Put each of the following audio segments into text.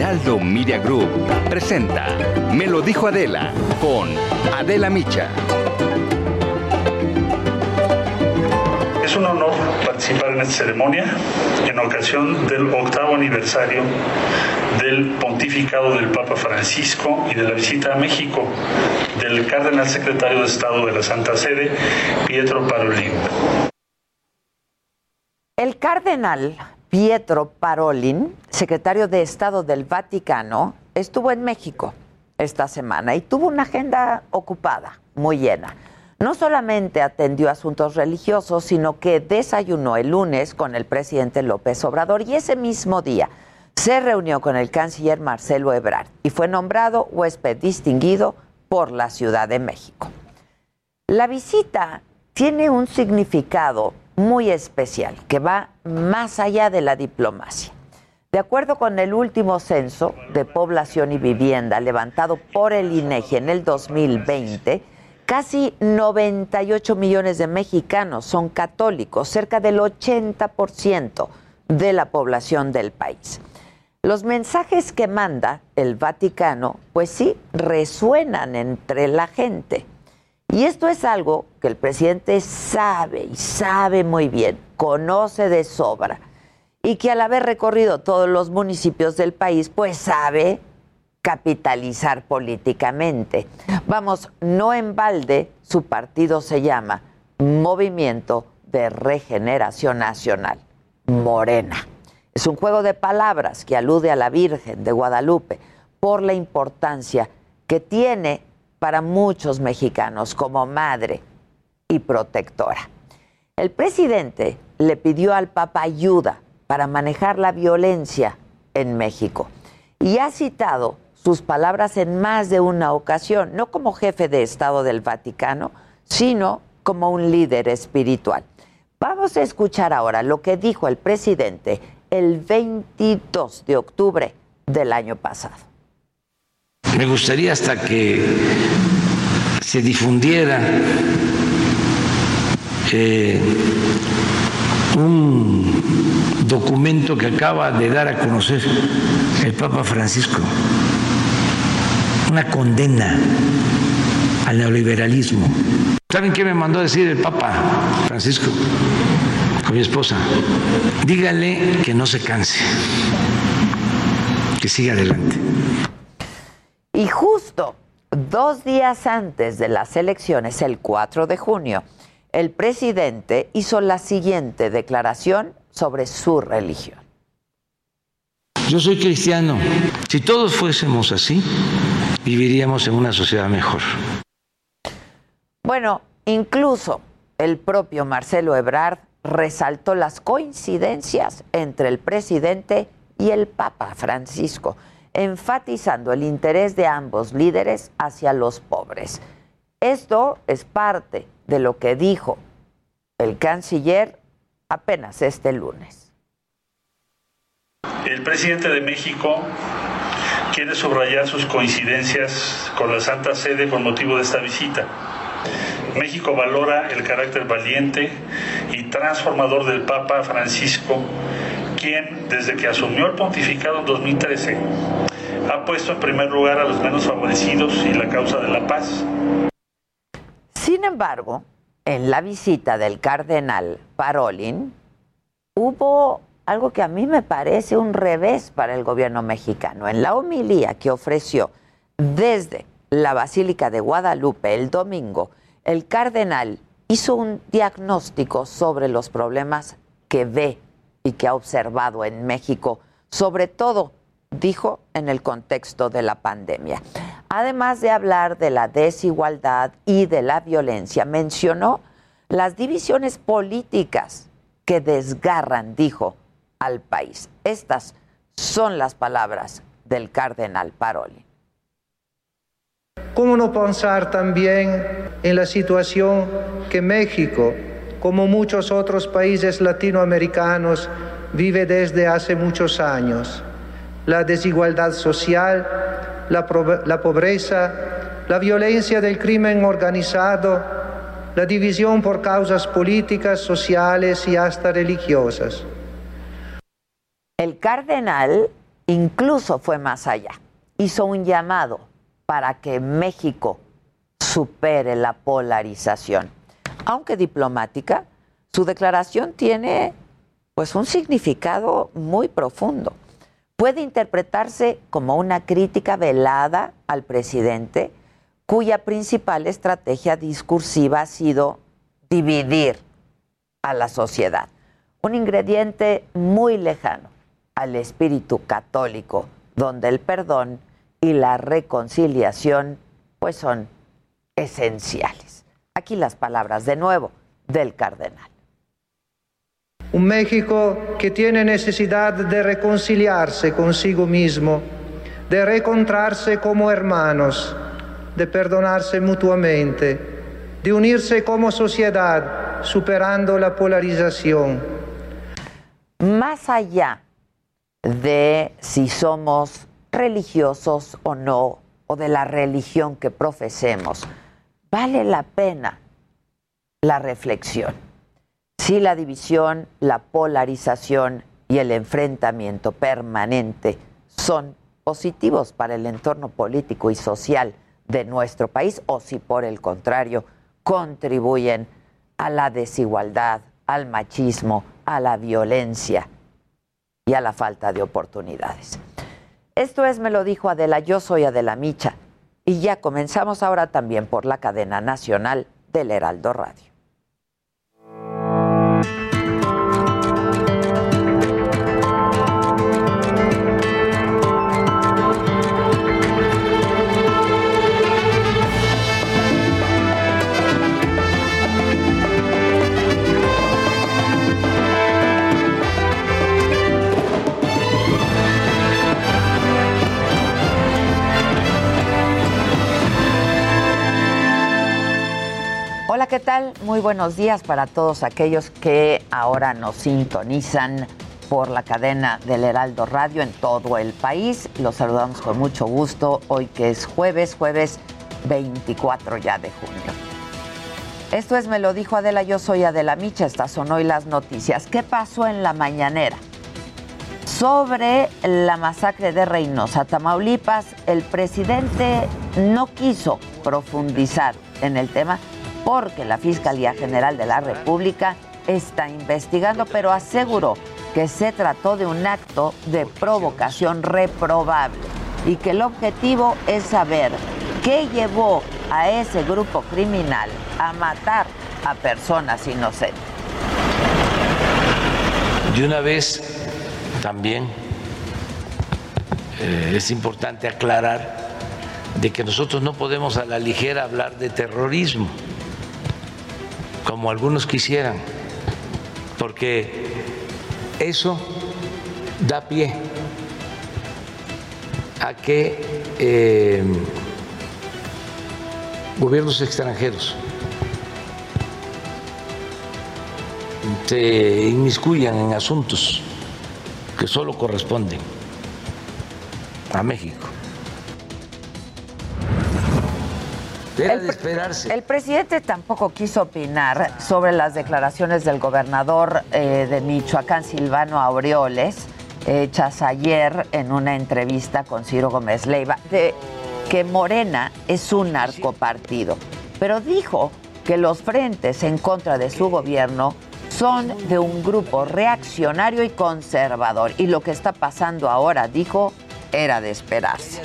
Heraldo Media Group presenta Me lo dijo Adela con Adela Micha. Es un honor participar en esta ceremonia en ocasión del octavo aniversario del pontificado del Papa Francisco y de la visita a México del cardenal secretario de Estado de la Santa Sede, Pietro Parolin. El cardenal Pietro Parolin, secretario de Estado del Vaticano, estuvo en México esta semana y tuvo una agenda ocupada, muy llena. No solamente atendió asuntos religiosos, sino que desayunó el lunes con el presidente López Obrador y ese mismo día se reunió con el canciller Marcelo Ebrard y fue nombrado huésped distinguido por la Ciudad de México. La visita tiene un significado muy especial que va más allá de la diplomacia. De acuerdo con el último censo de población y vivienda levantado por el INEGI en el 2020, casi 98 millones de mexicanos son católicos, cerca del 80% de la población del país. Los mensajes que manda el Vaticano, pues sí, resuenan entre la gente. Y esto es algo que el presidente sabe y sabe muy bien, conoce de sobra, y que al haber recorrido todos los municipios del país, pues sabe capitalizar políticamente. Vamos, no en balde, su partido se llama Movimiento de Regeneración Nacional, Morena. Es un juego de palabras que alude a la Virgen de Guadalupe por la importancia que tiene para muchos mexicanos como madre y protectora. El presidente le pidió al Papa ayuda para manejar la violencia en México y ha citado sus palabras en más de una ocasión, no como jefe de Estado del Vaticano, sino como un líder espiritual. Vamos a escuchar ahora lo que dijo el presidente el 22 de octubre del año pasado. Me gustaría hasta que se difundiera eh, un documento que acaba de dar a conocer el Papa Francisco, una condena al neoliberalismo. ¿Saben qué me mandó a decir el Papa Francisco con mi esposa? Dígale que no se canse, que siga adelante. Y justo dos días antes de las elecciones, el 4 de junio, el presidente hizo la siguiente declaración sobre su religión. Yo soy cristiano. Si todos fuésemos así, viviríamos en una sociedad mejor. Bueno, incluso el propio Marcelo Ebrard resaltó las coincidencias entre el presidente y el Papa Francisco enfatizando el interés de ambos líderes hacia los pobres. Esto es parte de lo que dijo el canciller apenas este lunes. El presidente de México quiere subrayar sus coincidencias con la Santa Sede con motivo de esta visita. México valora el carácter valiente y transformador del Papa Francisco quien, desde que asumió el pontificado en 2013, ha puesto en primer lugar a los menos favorecidos y la causa de la paz. Sin embargo, en la visita del cardenal Parolin, hubo algo que a mí me parece un revés para el gobierno mexicano. En la homilía que ofreció desde la Basílica de Guadalupe el domingo, el cardenal hizo un diagnóstico sobre los problemas que ve y que ha observado en México, sobre todo, dijo, en el contexto de la pandemia. Además de hablar de la desigualdad y de la violencia, mencionó las divisiones políticas que desgarran, dijo, al país. Estas son las palabras del cardenal Paroli. ¿Cómo no pensar también en la situación que México como muchos otros países latinoamericanos, vive desde hace muchos años. La desigualdad social, la, pobreza, la violencia del crimen organizado, la división por causas políticas, sociales y hasta religiosas. El cardenal incluso fue más allá. Hizo un llamado para que México supere la polarización. Aunque diplomática, su declaración tiene pues un significado muy profundo. Puede interpretarse como una crítica velada al presidente, cuya principal estrategia discursiva ha sido dividir a la sociedad. Un ingrediente muy lejano al espíritu católico, donde el perdón y la reconciliación pues son esenciales. Aquí las palabras de nuevo del cardenal. Un México que tiene necesidad de reconciliarse consigo mismo, de reencontrarse como hermanos, de perdonarse mutuamente, de unirse como sociedad, superando la polarización. Más allá de si somos religiosos o no, o de la religión que profesemos, vale la pena la reflexión si la división, la polarización y el enfrentamiento permanente son positivos para el entorno político y social de nuestro país o si por el contrario contribuyen a la desigualdad, al machismo, a la violencia y a la falta de oportunidades. Esto es, me lo dijo Adela, yo soy Adela Micha y ya comenzamos ahora también por la cadena nacional del Heraldo Radio. ¿Qué tal? Muy buenos días para todos aquellos que ahora nos sintonizan por la cadena del Heraldo Radio en todo el país. Los saludamos con mucho gusto hoy que es jueves, jueves 24 ya de junio. Esto es Me lo dijo Adela, yo soy Adela Micha, estas son hoy las noticias. ¿Qué pasó en la mañanera? Sobre la masacre de Reynosa, Tamaulipas, el presidente no quiso profundizar en el tema porque la Fiscalía General de la República está investigando, pero aseguró que se trató de un acto de provocación reprobable y que el objetivo es saber qué llevó a ese grupo criminal a matar a personas inocentes. De una vez también eh, es importante aclarar de que nosotros no podemos a la ligera hablar de terrorismo como algunos quisieran, porque eso da pie a que eh, gobiernos extranjeros se inmiscuyan en asuntos que solo corresponden a México. El, presidente tampoco quiso opinar sobre las declaraciones del gobernador eh, de Michoacán, Silvano Aureoles, hechas ayer en una entrevista con Ciro Gómez Leiva, de que Morena es un narcopartido. Pero dijo que los frentes en contra de su gobierno son de un grupo reaccionario y conservador. Y lo que está pasando ahora, dijo, era de esperarse.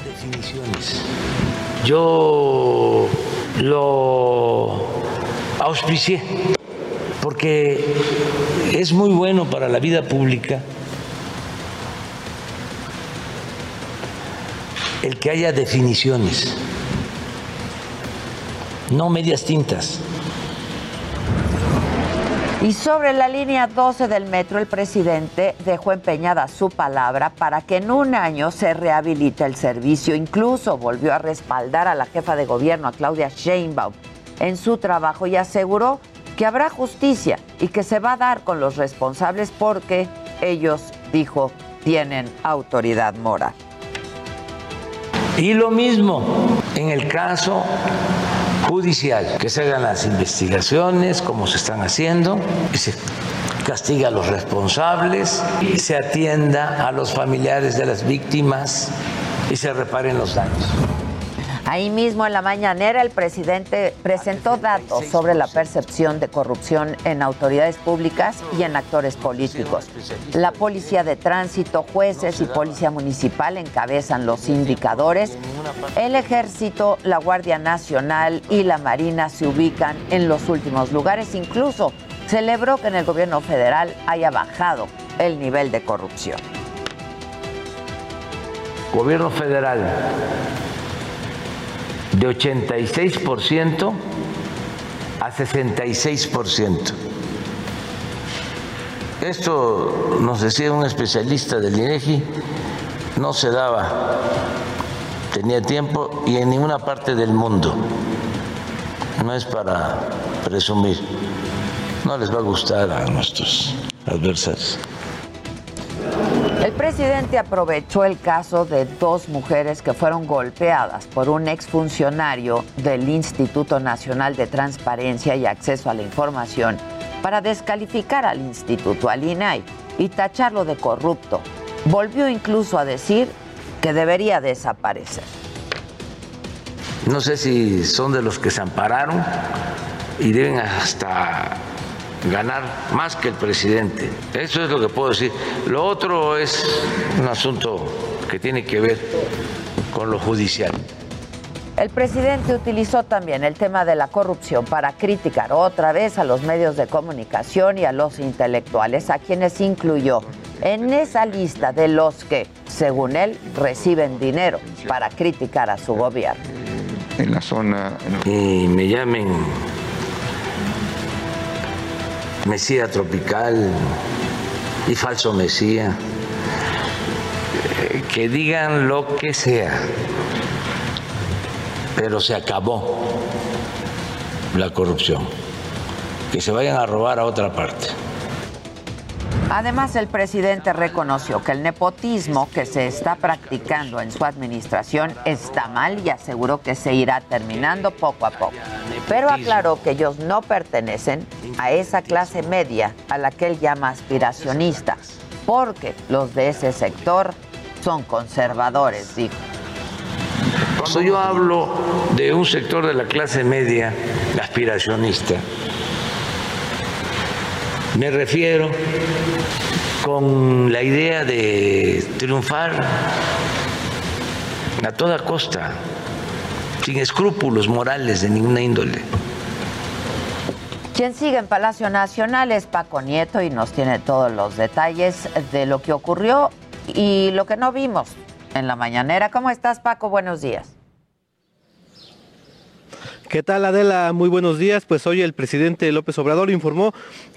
Yo lo auspicié porque es muy bueno para la vida pública el que haya definiciones, no medias tintas. Y sobre la línea 12 del metro, el presidente dejó empeñada su palabra para que en un año se rehabilite el servicio. Incluso volvió a respaldar a la jefa de gobierno, a Claudia Sheinbaum, en su trabajo y aseguró que habrá justicia y que se va a dar con los responsables porque ellos, dijo, tienen autoridad moral. Y lo mismo en el caso judicial, que se hagan las investigaciones como se están haciendo y se castigue a los responsables, se atienda a los familiares de las víctimas y se reparen los daños. Ahí mismo en la mañanera el presidente presentó datos sobre la percepción de corrupción en autoridades públicas y en actores políticos. La policía de tránsito, jueces y policía municipal encabezan los indicadores. El ejército, la Guardia Nacional y la Marina se ubican en los últimos lugares. Incluso celebró que en el gobierno federal haya bajado el nivel de corrupción. Gobierno federal de 86% a 66%. Esto nos decía un especialista del INEGI, no se daba, tenía tiempo y en ninguna parte del mundo. No es para presumir, no les va a gustar a nuestros adversarios. El presidente aprovechó el caso de dos mujeres que fueron golpeadas por un exfuncionario del Instituto Nacional de Transparencia y Acceso a la Información para descalificar al instituto, al INAI, y tacharlo de corrupto. Volvió incluso a decir que debería desaparecer. No sé si son de los que se ampararon y deben hasta ganar más que el presidente. Eso es lo que puedo decir. Lo otro es un asunto que tiene que ver con lo judicial. El presidente utilizó también el tema de la corrupción para criticar otra vez a los medios de comunicación y a los intelectuales, a quienes incluyó en esa lista de los que, según él, reciben dinero para criticar a su gobierno. En la zona... Y me llamen Mesía tropical y falso Mesía, eh, que digan lo que sea, pero se acabó la corrupción, que se vayan a robar a otra parte. Además, el presidente reconoció que el nepotismo que se está practicando en su administración está mal y aseguró que se irá terminando poco a poco. Pero aclaró que ellos no pertenecen a esa clase media a la que él llama aspiracionista, porque los de ese sector son conservadores, dijo. Cuando yo hablo de un sector de la clase media aspiracionista, me refiero con la idea de triunfar a toda costa, sin escrúpulos morales de ninguna índole. Quien sigue en Palacio Nacional es Paco Nieto y nos tiene todos los detalles de lo que ocurrió y lo que no vimos en la mañanera. ¿Cómo estás, Paco? Buenos días. ¿Qué tal Adela? Muy buenos días. Pues hoy el presidente López Obrador informó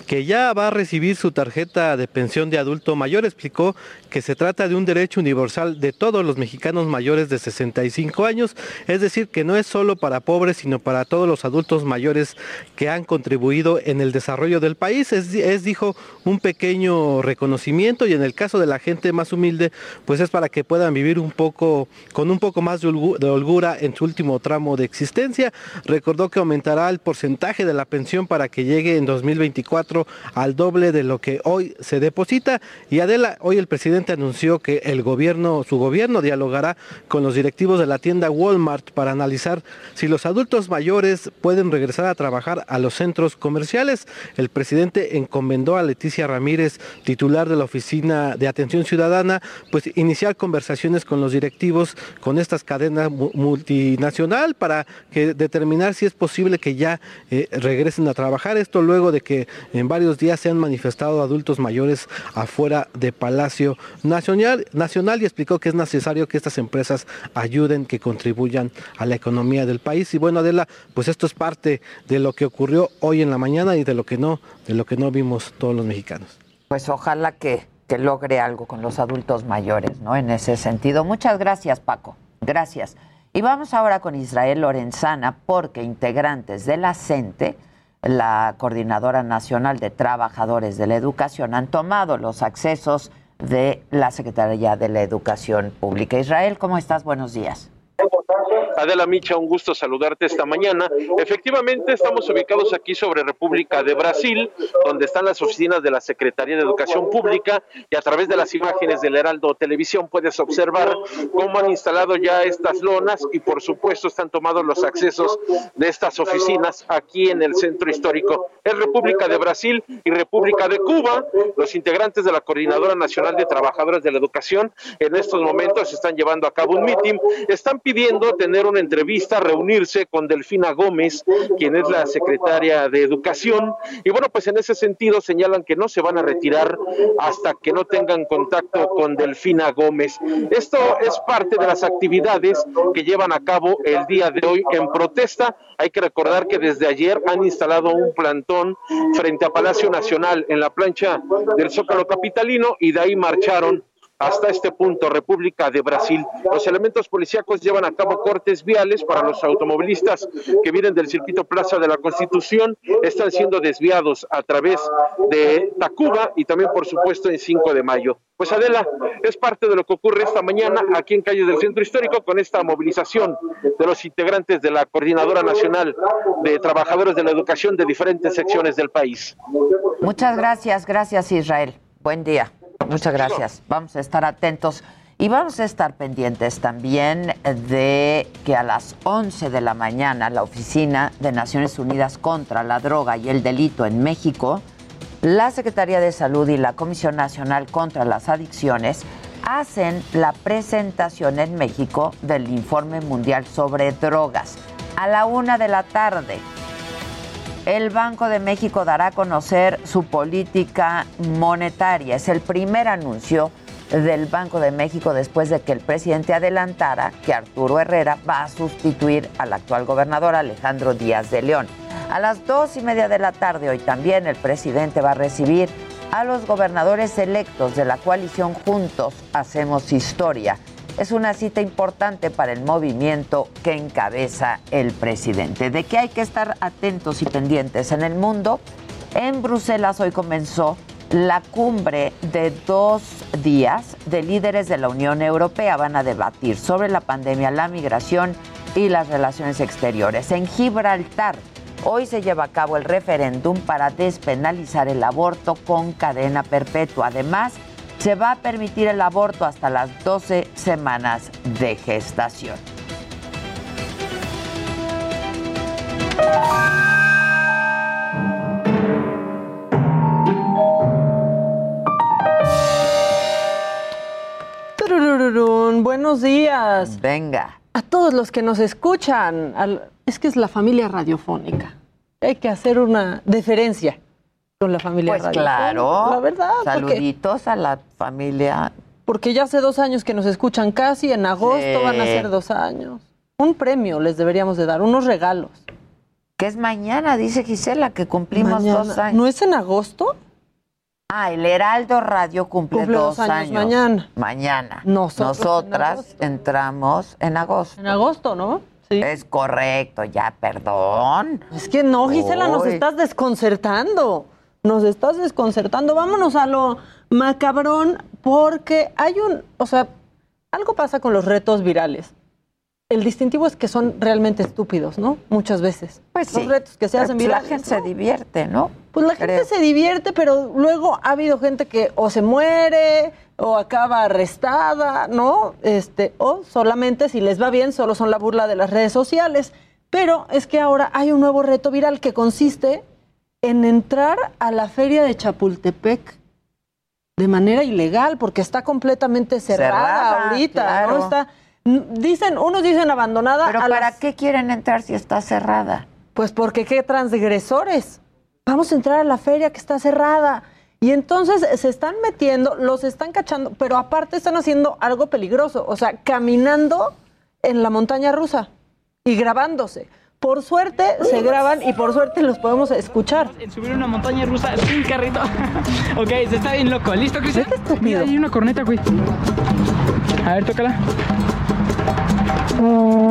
que ya va a recibir su tarjeta de pensión de adulto mayor. Explicó que se trata de un derecho universal de todos los mexicanos mayores de 65 años, es decir, que no es solo para pobres, sino para todos los adultos mayores que han contribuido en el desarrollo del país. Es, dijo, un pequeño reconocimiento y en el caso de la gente más humilde, pues es para que puedan vivir un poco, con un poco más de holgura en su último tramo de existencia recordó que aumentará el porcentaje de la pensión para que llegue en 2024 al doble de lo que hoy se deposita. Y Adela, hoy el presidente anunció que el gobierno, su gobierno dialogará con los directivos de la tienda Walmart para analizar si los adultos mayores pueden regresar a trabajar a los centros comerciales. El presidente encomendó a Leticia Ramírez, titular de la Oficina de Atención Ciudadana, pues iniciar conversaciones con los directivos con estas cadenas multinacional para que determinen si es posible que ya eh, regresen a trabajar. Esto luego de que en varios días se han manifestado adultos mayores afuera de Palacio Nacional, Nacional y explicó que es necesario que estas empresas ayuden, que contribuyan a la economía del país. Y bueno, Adela, pues esto es parte de lo que ocurrió hoy en la mañana y de lo que no, de lo que no vimos todos los mexicanos. Pues ojalá que, que logre algo con los adultos mayores, ¿no? En ese sentido. Muchas gracias, Paco. Gracias. Y vamos ahora con Israel Lorenzana, porque integrantes de la CENTE, la Coordinadora Nacional de Trabajadores de la Educación, han tomado los accesos de la Secretaría de la Educación Pública. Israel, ¿cómo estás? Buenos días. Adela Micha, un gusto saludarte esta mañana. Efectivamente, estamos ubicados aquí sobre República de Brasil, donde están las oficinas de la Secretaría de Educación Pública y a través de las imágenes del Heraldo Televisión puedes observar cómo han instalado ya estas lonas y por supuesto están tomados los accesos de estas oficinas aquí en el centro histórico. Es República de Brasil y República de Cuba. Los integrantes de la Coordinadora Nacional de Trabajadores de la Educación en estos momentos están llevando a cabo un mitin. Están pidiendo tener una entrevista, reunirse con Delfina Gómez, quien es la secretaria de Educación. Y bueno, pues en ese sentido señalan que no se van a retirar hasta que no tengan contacto con Delfina Gómez. Esto es parte de las actividades que llevan a cabo el día de hoy en protesta. Hay que recordar que desde ayer han instalado un plantón frente a Palacio Nacional en la plancha del Zócalo Capitalino y de ahí marcharon hasta este punto, República de Brasil. Los elementos policíacos llevan a cabo cortes viales para los automovilistas que vienen del circuito Plaza de la Constitución. Están siendo desviados a través de Tacuba y también, por supuesto, en 5 de mayo. Pues Adela, es parte de lo que ocurre esta mañana aquí en Calle del Centro Histórico con esta movilización de los integrantes de la Coordinadora Nacional de Trabajadores de la Educación de diferentes secciones del país. Muchas gracias, gracias Israel. Buen día. Muchas gracias. Vamos a estar atentos y vamos a estar pendientes también de que a las 11 de la mañana la Oficina de Naciones Unidas contra la Droga y el Delito en México, la Secretaría de Salud y la Comisión Nacional contra las Adicciones hacen la presentación en México del Informe Mundial sobre Drogas a la una de la tarde. El Banco de México dará a conocer su política monetaria. Es el primer anuncio del Banco de México después de que el presidente adelantara que Arturo Herrera va a sustituir al actual gobernador Alejandro Díaz de León. A las dos y media de la tarde hoy también el presidente va a recibir a los gobernadores electos de la coalición Juntos Hacemos Historia es una cita importante para el movimiento que encabeza el presidente. De que hay que estar atentos y pendientes en el mundo. En Bruselas hoy comenzó la cumbre de dos días de líderes de la Unión Europea. Van a debatir sobre la pandemia, la migración y las relaciones exteriores. En Gibraltar, hoy se lleva a cabo el referéndum para despenalizar el aborto con cadena perpetua. Además, se va a permitir el aborto hasta las 12 semanas de gestación. Buenos días. Venga. A todos los que nos escuchan. Es que es la familia radiofónica. Hay que hacer una deferencia con la familia Pues claro. La verdad. Saluditos a la familia. Porque ya hace dos años que nos escuchan casi, en agosto van a ser dos años. Un premio les deberíamos de dar, unos regalos. Que es mañana, dice Gisela, que cumplimos dos años. ¿No es en agosto? Ah, el Heraldo Radio cumple, dos, años, Mañana. Mañana. Nosotros Nosotras entramos en agosto. En agosto, ¿no? Sí. Es correcto, ya, perdón. Es que no, Gisela, nos estás desconcertando nos estás desconcertando. Vámonos a lo macabrón porque hay un, o sea, algo pasa con los retos virales. El distintivo es que son realmente estúpidos, ¿no? Muchas veces. Pues Los retos que se hacen pues virales. La gente se divierte, ¿no? Pues la gente se divierte, pero luego ha habido gente que o se muere o acaba arrestada, ¿no? Este, o solamente si les va bien, solo son la burla de las redes sociales. Pero es que ahora hay un nuevo reto viral que consiste en entrar a la feria de Chapultepec de manera ilegal, porque está completamente cerrada, ahorita, ¿no? Está, dicen, unos dicen abandonada. ¿Pero para qué quieren entrar si está cerrada? Pues porque qué transgresores. Vamos a entrar a la feria que está cerrada. Y entonces se están metiendo, los están cachando, pero aparte están haciendo algo peligroso, o sea, caminando en la montaña rusa y grabándose. Por suerte se graban y por suerte los podemos escuchar. En subir una montaña rusa sin carrito. ok, se está bien loco. ¿Listo, Cristian? Mira, hay una corneta, güey. A ver, tócala.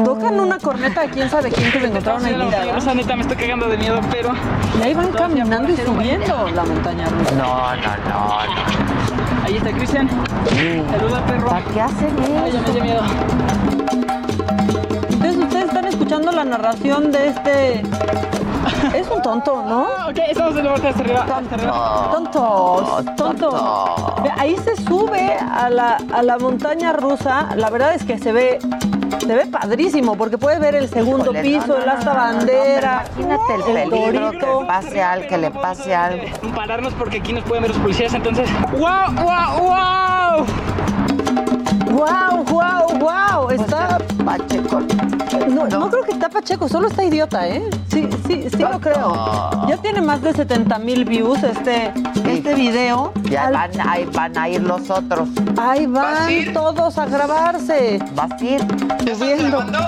Tocan una corneta de quién sabe quién que se encontraron ahí. La rusa neta me estoy cagando de miedo, pero... Y ahí van caminando y subiendo la montaña rusa. No, no, no, no. Ahí está Cristian. Saluda, perro. ¿Para qué hacen eso? Ay, ya me dio miedo. La narración de este. Es un tonto, ¿no? Ok, estamos en la parte hasta arriba. hasta arriba. Tonto, tonto. Ve, Ahí se sube a la, a la montaña rusa. La verdad es que se ve, se ve padrísimo porque puedes ver el segundo Híjole, piso, no, no, el asta no, no, bandera. imagínate el peligro que torito. le pase algo, que le pase algo. Pararnos porque aquí nos pueden ver los policías, entonces. ¡Wow, wow, wow! ¡Wow, wow, wow! Está. Pacheco. No, no creo que está Pacheco, solo está idiota, ¿eh? Sí, sí, sí lo creo. Ya tiene más de 70 mil views este, este video. Ya Al- van, ahí van a ir los otros. Ahí van todos a grabarse. ¿Vas a ir?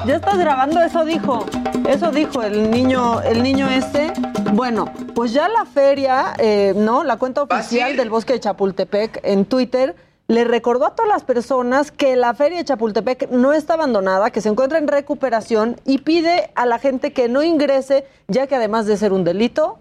Ya estás grabando, eso dijo. Eso dijo el niño, el niño este. Bueno, pues ya la feria, eh, ¿no? La cuenta oficial del bosque de Chapultepec en Twitter le recordó a todas las personas que la feria de Chapultepec no está abandonada, que se encuentra en recuperación y pide a la gente que no ingrese, ya que además de ser un delito,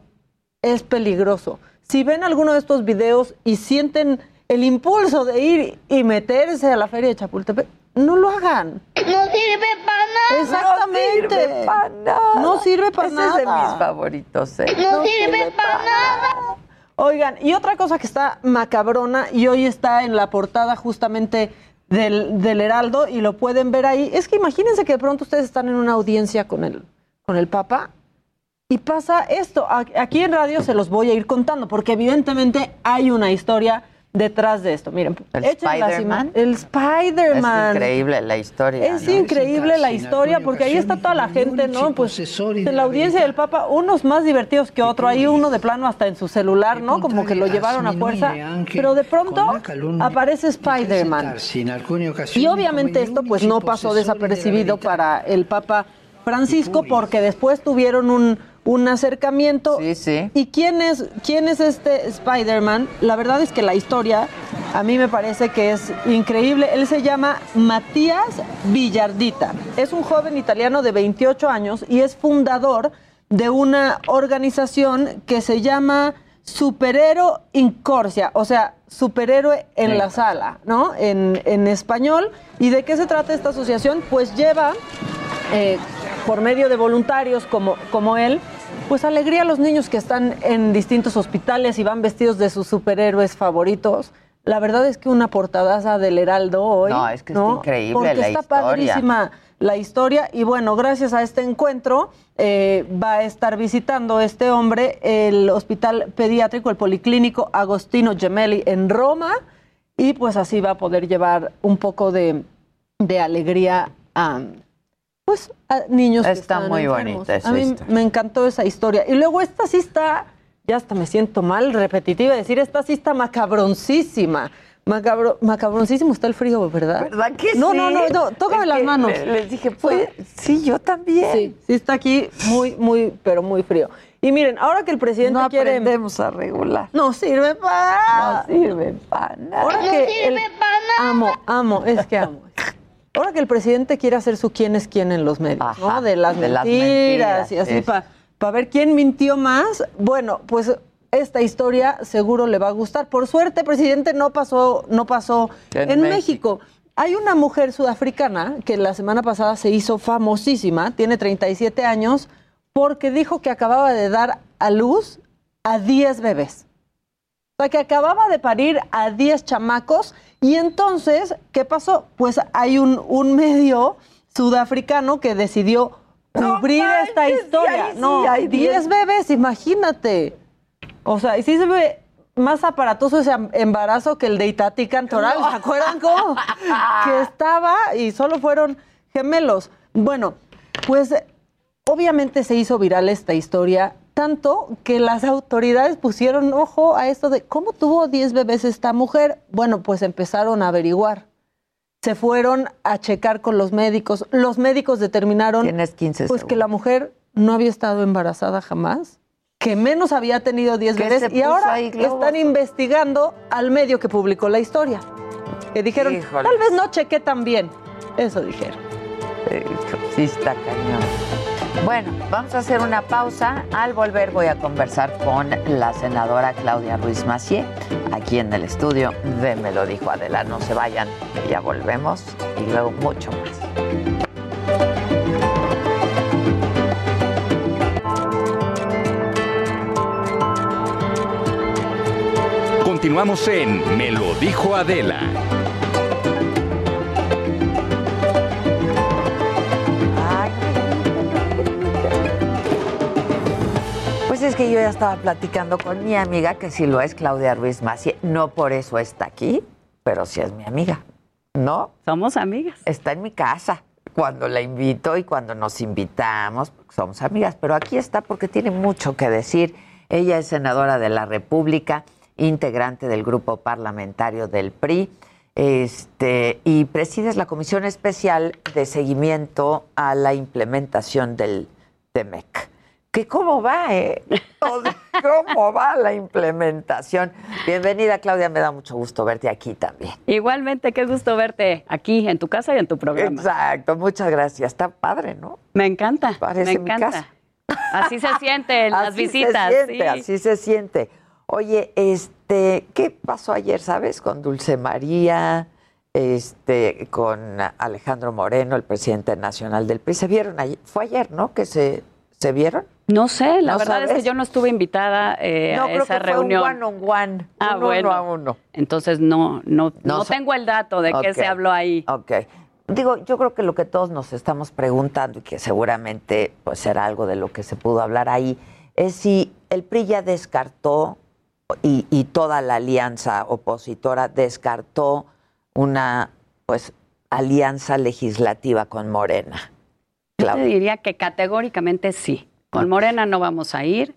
es peligroso. Si ven alguno de estos videos y sienten el impulso de ir y meterse a la feria de Chapultepec, no lo hagan. No sirve para nada. Exactamente. No sirve para nada. No sirve para Ese nada. es de mis favoritos, ¿eh? No, sirve para nada. Oigan, y otra cosa que está macabrona y hoy está en la portada justamente del, del Heraldo y lo pueden ver ahí, es que imagínense que de pronto ustedes están en una audiencia con el, con el Papa y pasa esto. Aquí en radio se los voy a ir contando porque evidentemente hay una historia detrás de esto. Miren, ¿El Spider-Man? El Spider-Man. Es increíble la historia. Es ¿no? increíble la historia porque ahí está toda la gente, ¿no? Pues en la audiencia del Papa, unos más divertidos que otro. Hay uno de plano hasta en su celular, ¿no? Como que lo llevaron a fuerza. Pero de pronto aparece Spider-Man. Y obviamente esto pues no pasó desapercibido para el Papa Francisco porque después tuvieron un, un acercamiento. Sí, sí. ¿Y quién es, quién es este Spider-Man? La verdad es que la historia a mí me parece que es increíble. Él se llama Matías Villardita. Es un joven italiano de 28 años y es fundador de una organización que se llama Superhéroe Incorsia, o sea, superhéroe en la sala, ¿no? En, en español. ¿Y de qué se trata esta asociación? Pues lleva eh, por medio de voluntarios como, como él, pues alegría a los niños que están en distintos hospitales y van vestidos de sus superhéroes favoritos. La verdad es que una portadaza del Heraldo hoy. No, es que está increíble Porque la está historia. padrísima la historia. Y bueno, gracias a este encuentro eh, va a estar visitando este hombre el hospital pediátrico, el policlínico Agostino Gemelli en Roma. Y pues así va a poder llevar un poco de, de alegría a, pues, a niños que Está están muy enfermos. bonita esa A mí historia. me encantó esa historia. Y luego esta sí está, ya hasta me siento mal, repetitiva, decir, esta sí está macabroncísima. Macabro, macabroncísimo está el frío, ¿verdad? ¿Verdad que no, sí? No, no, no, tócame Es las manos. le- Les dije, pues, sí, yo también. Sí, sí está aquí muy, muy, pero muy frío. Y miren, ahora que el presidente No quiere... aprendemos a regular. No sirve para... No sirve para nada. Ahora No que sirve el- para nada. Amo, amo, es que amo. Ahora que el presidente quiere hacer su quién es quién en los medios, Ajá, ¿no? De las de las mentiras, y así para ver quién mintió más. Bueno, pues esta historia seguro le va a gustar. Por suerte, presidente, no pasó, no pasó En en, México. México. Hay una mujer sudafricana que la semana pasada se hizo famosísima, tiene 37 años, porque dijo que acababa de dar a luz a 10 bebés. O sea, que acababa de parir a 10 chamacos. Y entonces, ¿qué pasó? Pues hay un, un medio sudafricano que decidió cubrir esta historia. ahí sí no, hay 10 10. bebés, imagínate. O sea, y sí se ve más aparatoso ese embarazo que el de Itatí Cantoral. ¿Se acuerdan cómo? que estaba y solo fueron gemelos. Bueno, pues obviamente se hizo viral esta historia, tanto que las autoridades pusieron ojo a esto de cómo tuvo 10 bebés esta mujer. Bueno, pues empezaron a averiguar. Se fueron a checar con los médicos. Los médicos determinaron Tienes 15 pues que la mujer no había estado embarazada jamás, que menos había tenido 10 ¿Qué bebés y ahora ahí, están investigando al medio que publicó la historia. Que dijeron, tal vez no chequé tan bien. Eso dijeron. Sí, está cañón. Bueno, vamos a hacer una pausa. Al volver voy a conversar con la senadora Claudia Ruiz Macié, aquí en el estudio de Me lo dijo Adela. No se vayan, ya volvemos y luego mucho más. Continuamos en Me lo dijo Adela. Es que yo ya estaba platicando con mi amiga, que sí lo es, Claudia Ruiz Macie. No por eso está aquí, pero sí es mi amiga. ¿No? Somos amigas. Está en mi casa cuando la invito y cuando nos invitamos, somos amigas, pero aquí está porque tiene mucho que decir. Ella es senadora de la República, integrante del grupo parlamentario del PRI, este, y presides la Comisión Especial de Seguimiento a la Implementación del TEMEC. ¿Qué cómo va, eh? ¿Cómo va la implementación? Bienvenida, Claudia, me da mucho gusto verte aquí también. Igualmente, qué gusto verte aquí en tu casa y en tu programa. Exacto, muchas gracias. Está padre, ¿no? Me encanta. Parece me mi encanta. casa. Así se siente en las Así visitas. Se siente, sí. Así se siente. Oye, este, ¿qué pasó ayer, sabes? Con Dulce María, este, con Alejandro Moreno, el presidente nacional del PRI. ¿Se vieron ayer? Fue ayer, ¿no? Que se, ¿se vieron. No sé, la ¿No verdad es que yo no estuve invitada eh, no, a creo esa que reunión. fue un one on one. Ah, bueno. uno a uno. Entonces no, no, No tengo el dato de qué se habló ahí. Ok. Digo, yo creo que lo que todos nos estamos preguntando y que seguramente pues será algo de lo que se pudo hablar ahí es si el PRI ya descartó y, y toda la alianza opositora descartó una pues alianza legislativa con Morena. Yo te diría que categóricamente sí. Con Morena no vamos a ir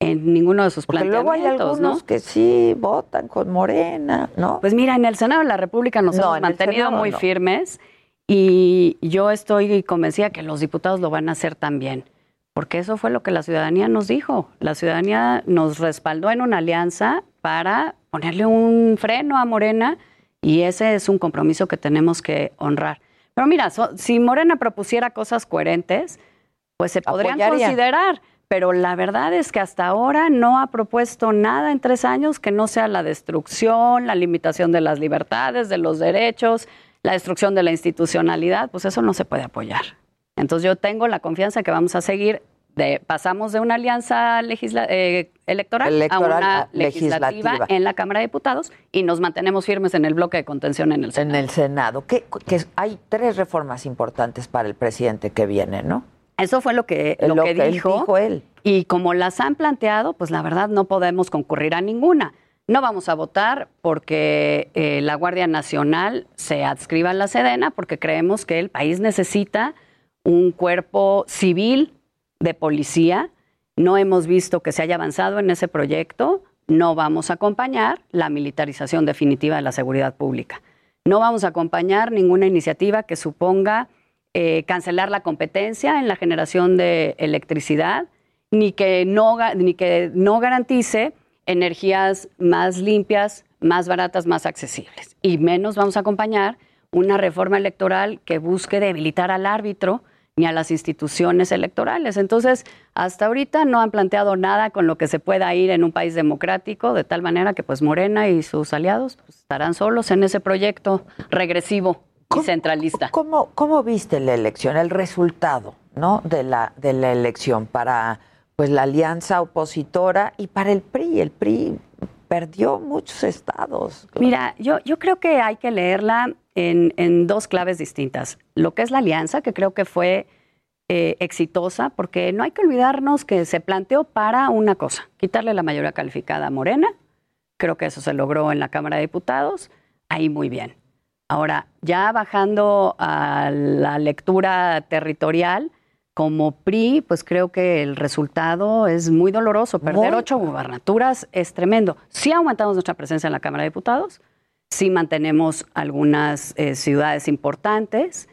en ninguno de sus Porque luego hay planteamientos, algunos ¿no? que sí votan con Morena, ¿no? Pues mira, en el Senado de la República nos No, hemos mantenido Senado muy no. firmes y yo estoy convencida que los diputados lo van a hacer también, porque eso fue lo que la ciudadanía nos dijo. La ciudadanía nos respaldó en una alianza para ponerle un freno a Morena y ese es un compromiso que tenemos que honrar. Pero mira, so- si Morena propusiera cosas coherentes, pues se podrían Apoyaría. considerar. Pero la verdad es que hasta ahora no ha propuesto nada en tres años que no sea la destrucción, la limitación de las libertades, de los derechos, la destrucción de la institucionalidad. Pues eso no se puede apoyar. Entonces yo tengo la confianza que vamos a seguir. De, pasamos de una alianza legisla- eh, electoral, Electoral a una legislativa, legislativa. en la Cámara de Diputados y nos mantenemos firmes en el bloque de contención en el Senado. En el Senado. Que, que hay tres reformas importantes para el presidente que viene, ¿no? Eso fue lo que, Lo lo que, que él dijo. dijo él. Y como las han planteado, pues la verdad no podemos concurrir a ninguna. No vamos a votar porque eh, la Guardia Nacional se adscriba a la Sedena, porque creemos que el país necesita un cuerpo civil de policía. No hemos visto que se haya avanzado en ese proyecto. No vamos a acompañar la militarización definitiva de la seguridad pública. No vamos a acompañar ninguna iniciativa que suponga eh, cancelar la competencia en la generación de electricidad, ni que no, ni que no garantice energías más limpias, más baratas, más accesibles. Y menos vamos a acompañar una reforma electoral que busque debilitar al árbitro ni a las instituciones electorales. Entonces, hasta ahorita no han planteado nada con lo que se pueda ir en un país democrático, de tal manera que pues Morena y sus aliados pues, estarán solos en ese proyecto regresivo y centralista. ¿Cómo, ¿Cómo viste la elección, el resultado ¿no? de, la, de la elección para pues, la alianza opositora y para el PRI? El PRI perdió muchos estados. Mira, yo, yo creo que hay que leerla en, en dos claves distintas. Lo que es la alianza, que creo que fue eh, exitosa, porque no hay que olvidarnos que se planteó para una cosa, quitarle la mayoría calificada a Morena. Creo que eso se logró en la Cámara de Diputados. Ahí muy bien. Ahora, ya bajando a la lectura territorial, como PRI, pues creo que el resultado es muy doloroso. Perder Muy. ocho gubernaturas es tremendo. Sí aumentamos nuestra presencia en la Cámara de Diputados, sí mantenemos algunas eh, ciudades importantes.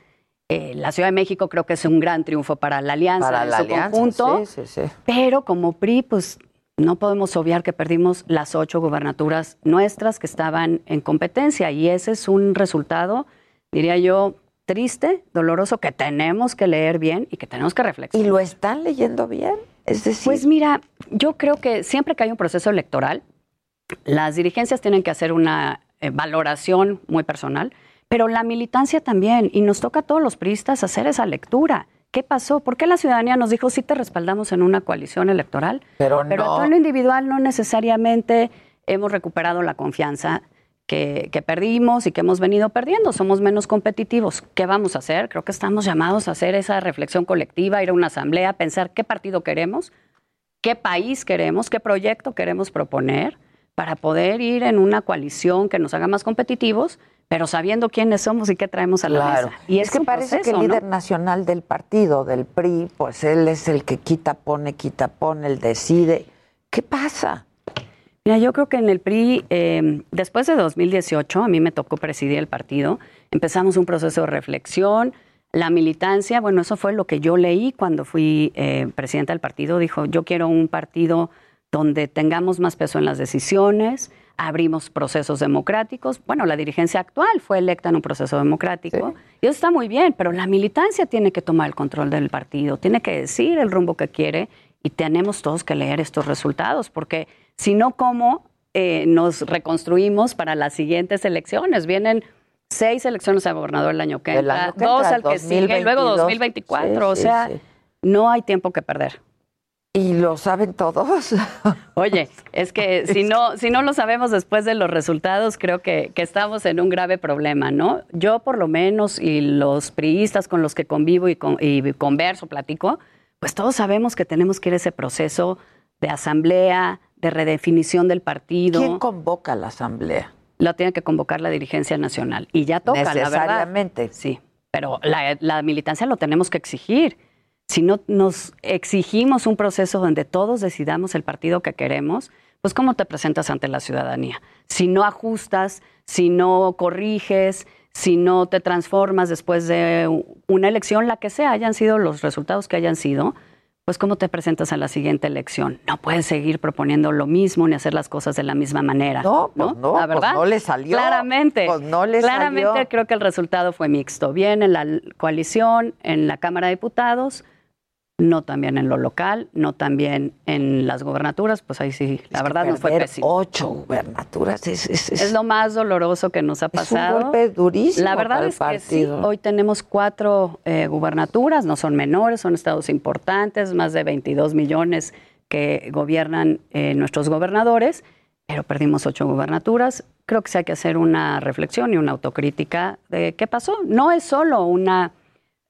Eh, la Ciudad de México creo que es un gran triunfo para la alianza para en la su alianza. conjunto. Sí, sí, sí. Pero como PRI, pues no podemos obviar que perdimos las ocho gubernaturas nuestras que estaban en competencia y ese es un resultado, diría yo, triste, doloroso, que tenemos que leer bien y que tenemos que reflexionar. ¿Y lo están leyendo bien? Es decir, Pues mira, yo creo que siempre que hay un proceso electoral, las dirigencias tienen que hacer una eh, valoración muy personal, pero la militancia también, y nos toca a todos los priistas hacer esa lectura. ¿Qué pasó? ¿Por qué la ciudadanía nos dijo sí te respaldamos en una coalición electoral? pero, Pero no. a lo individual no necesariamente hemos recuperado la confianza que, que, perdimos y que hemos venido perdiendo. Somos menos competitivos. ¿Qué vamos a hacer? Creo que estamos llamados a hacer esa reflexión colectiva, ir a una asamblea, pensar qué partido queremos, qué país queremos, qué proyecto queremos proponer para poder ir en una coalición que nos haga más competitivos, pero sabiendo quiénes somos y qué traemos a la mesa. Y es, que parece que el líder nacional del partido, del PRI, pues él es el que quita, pone, quita, pone, él decide. ¿Qué pasa? Mira, yo creo que en el PRI, eh, después de 2018, a mí me tocó presidir el partido, empezamos un proceso de reflexión, la militancia, bueno, eso fue lo que yo leí cuando fui eh, presidenta del partido, dijo, yo quiero un partido donde tengamos más peso en las decisiones, abrimos procesos democráticos. Bueno, la dirigencia actual fue electa en un proceso democrático y eso está muy bien, pero la militancia tiene que tomar el control del partido, tiene que decir el rumbo que quiere y tenemos todos que leer estos resultados, porque si no, ¿cómo eh, nos reconstruimos para las siguientes elecciones? Vienen seis elecciones a gobernador el año que entra, dos al que sigue y luego 2024. o sea, no hay tiempo que perder. ¿Y lo saben todos? Oye, es que si no, si no lo sabemos después de los resultados, creo que, que, estamos en un grave problema, ¿no? Yo por lo menos y los priistas con los que convivo y, con, y converso, platico, pues todos sabemos que tenemos que ir a ese proceso de asamblea, de redefinición del partido. ¿Quién convoca la asamblea? Lo tiene que convocar la dirigencia nacional. Y ya toca, la verdad. Necesariamente. Sí, pero la, la militancia lo tenemos que exigir si no nos exigimos un proceso donde todos decidamos el partido que queremos, pues ¿cómo te presentas ante la ciudadanía? Si no ajustas, si no corriges, si no te transformas después de una elección, la que sea, hayan sido los resultados que hayan sido, pues ¿cómo te presentas a la siguiente elección? No puedes seguir proponiendo lo mismo ni hacer las cosas de la misma manera. No, pues no, ¿La verdad? Pues no le salió. Claramente. Pues no le claramente creo que el resultado fue mixto. Bien en la coalición, en la Cámara de Diputados, no también en lo local, no también en las gobernaturas, pues ahí sí, la verdad no fue pésimo. Ocho gubernaturas es, es, es, lo más doloroso que nos ha pasado. Es un golpe durísimo. La verdad es que sí, hoy tenemos cuatro eh, gubernaturas, no son menores, son estados importantes, más de 22 millones que gobiernan eh, nuestros gobernadores, pero perdimos ocho gubernaturas. Creo que sí hay que hacer una reflexión y una autocrítica de qué pasó. No es solo una,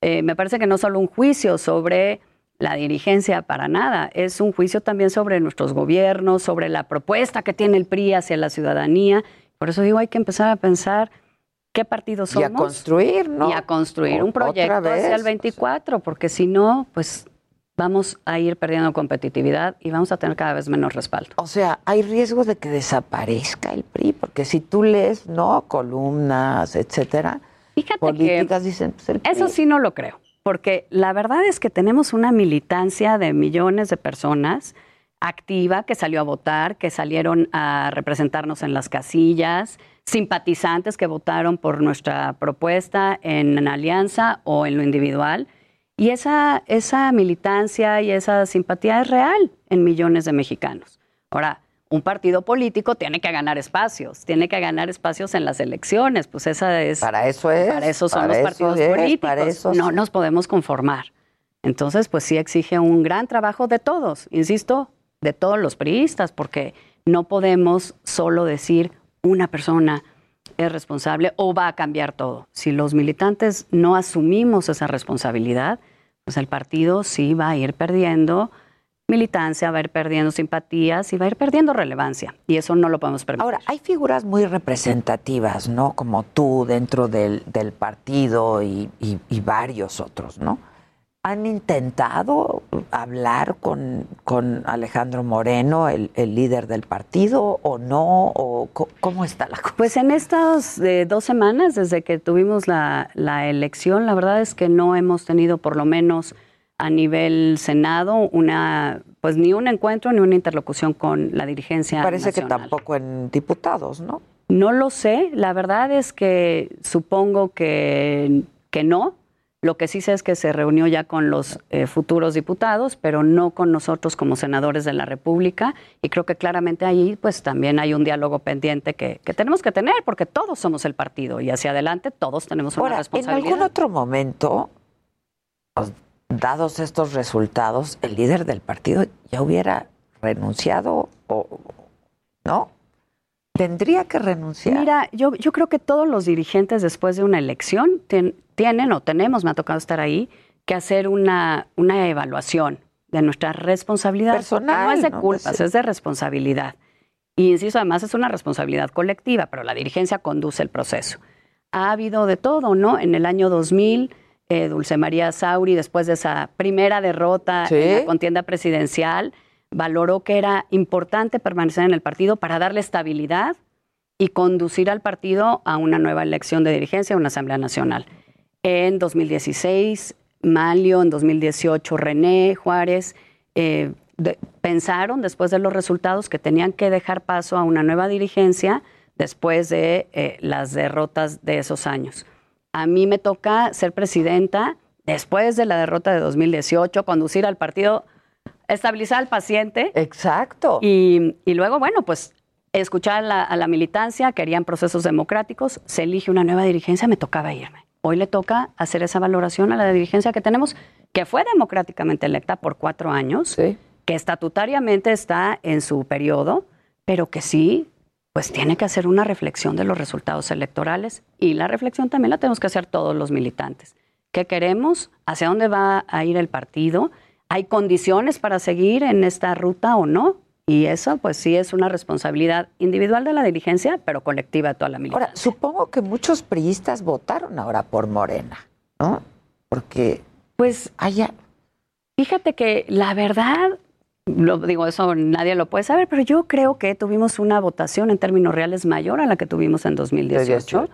eh, me parece que no es solo un juicio sobre la dirigencia para nada. Es un juicio también sobre nuestros gobiernos, sobre la propuesta que tiene el PRI hacia la ciudadanía. Por eso digo, hay que empezar a pensar qué partido somos. Y a construir, ¿no? Y a construir un proyecto hacia el 24, porque si no, pues vamos a ir perdiendo competitividad y vamos a tener cada vez menos respaldo. O sea, hay riesgo de que desaparezca el PRI, porque si tú lees, ¿no? Columnas, etcétera, Fíjate políticas dicen, pues el PRI. Eso sí no lo creo porque la verdad es que tenemos una militancia de millones de personas activa que salió a votar, que salieron a representarnos en las casillas, simpatizantes que votaron por nuestra propuesta en, alianza o en lo individual. Y esa, esa militancia y esa simpatía es real en millones de mexicanos. Ahora, un partido político tiene que ganar espacios, tiene que ganar espacios en las elecciones, pues esa es para eso es, para eso son los partidos políticos, no nos podemos conformar. Entonces, pues sí exige un gran trabajo de todos, insisto, de todos los priistas, porque no podemos solo decir una persona es responsable o va a cambiar todo. Si los militantes no asumimos esa responsabilidad, pues el partido sí va a ir perdiendo militancia, va a ir perdiendo simpatías y va a ir perdiendo relevancia. Y eso no lo podemos permitir. Ahora, hay figuras muy representativas, ¿no? Como tú dentro del, del partido y, y, y, varios otros, ¿no? ¿Han intentado hablar con, con Alejandro Moreno, el, el, líder del partido, o no? ¿O ¿Cómo está la cosa? Pues en estas eh, dos semanas, desde que tuvimos la, la elección, la verdad es que no hemos tenido por lo menos a nivel Senado una pues ni un encuentro ni una interlocución con la dirigencia Parece nacional. que tampoco en diputados, ¿no? No lo sé, la verdad es que supongo que, que no. Lo que sí sé es que se reunió ya con los eh, futuros diputados, pero no con nosotros como senadores de la República. Y creo que claramente ahí pues también hay un diálogo pendiente que, que tenemos que tener, porque todos somos el partido y hacia adelante todos tenemos una responsabilidad. En algún otro momento, dados estos resultados, el líder del partido ya hubiera renunciado o no. ¿Tendría que renunciar? Mira, yo, yo creo que todos los dirigentes después de una elección tienen o tenemos, me ha tocado estar ahí, que hacer una, una evaluación de nuestra responsabilidad. Personal. No es de ¿no? culpas, Pues, es de responsabilidad. Y insisto, además es una responsabilidad colectiva, pero la dirigencia conduce el proceso. Ha habido de todo, ¿no? En el año 2000, eh, Dulce María Sauri, después de esa primera derrota Sí. en la contienda presidencial, valoró que era importante permanecer en el partido para darle estabilidad y conducir al partido a una nueva elección de dirigencia, una Asamblea Nacional. En 2016, Malio, en 2018, René Juárez, eh, de- pensaron después de los resultados que tenían que dejar paso a una nueva dirigencia después de eh, las derrotas de esos años. A mí me toca ser presidenta después de la derrota de 2018, conducir al partido, estabilizar al paciente. Exacto. Y, y luego, bueno, pues escuchar a la, a la militancia, querían procesos democráticos, se elige una nueva dirigencia, me tocaba irme. Hoy le toca hacer esa valoración a la dirigencia que tenemos, que fue democráticamente electa por cuatro años, que estatutariamente está en su periodo, pero que sí, pues tiene que hacer una reflexión de los resultados electorales y la reflexión también la tenemos que hacer todos los militantes. ¿Qué queremos? ¿Hacia dónde va a ir el partido? ¿Hay condiciones para seguir en esta ruta o no? Y eso, pues sí, es una responsabilidad individual de la dirigencia, pero colectiva de toda la militancia. Ahora, supongo que muchos priistas votaron ahora por Morena, ¿no? Porque, pues, allá. Fíjate que la verdad, lo digo, eso nadie lo puede saber, pero yo creo que tuvimos una votación en términos reales mayor a la que tuvimos en 2018.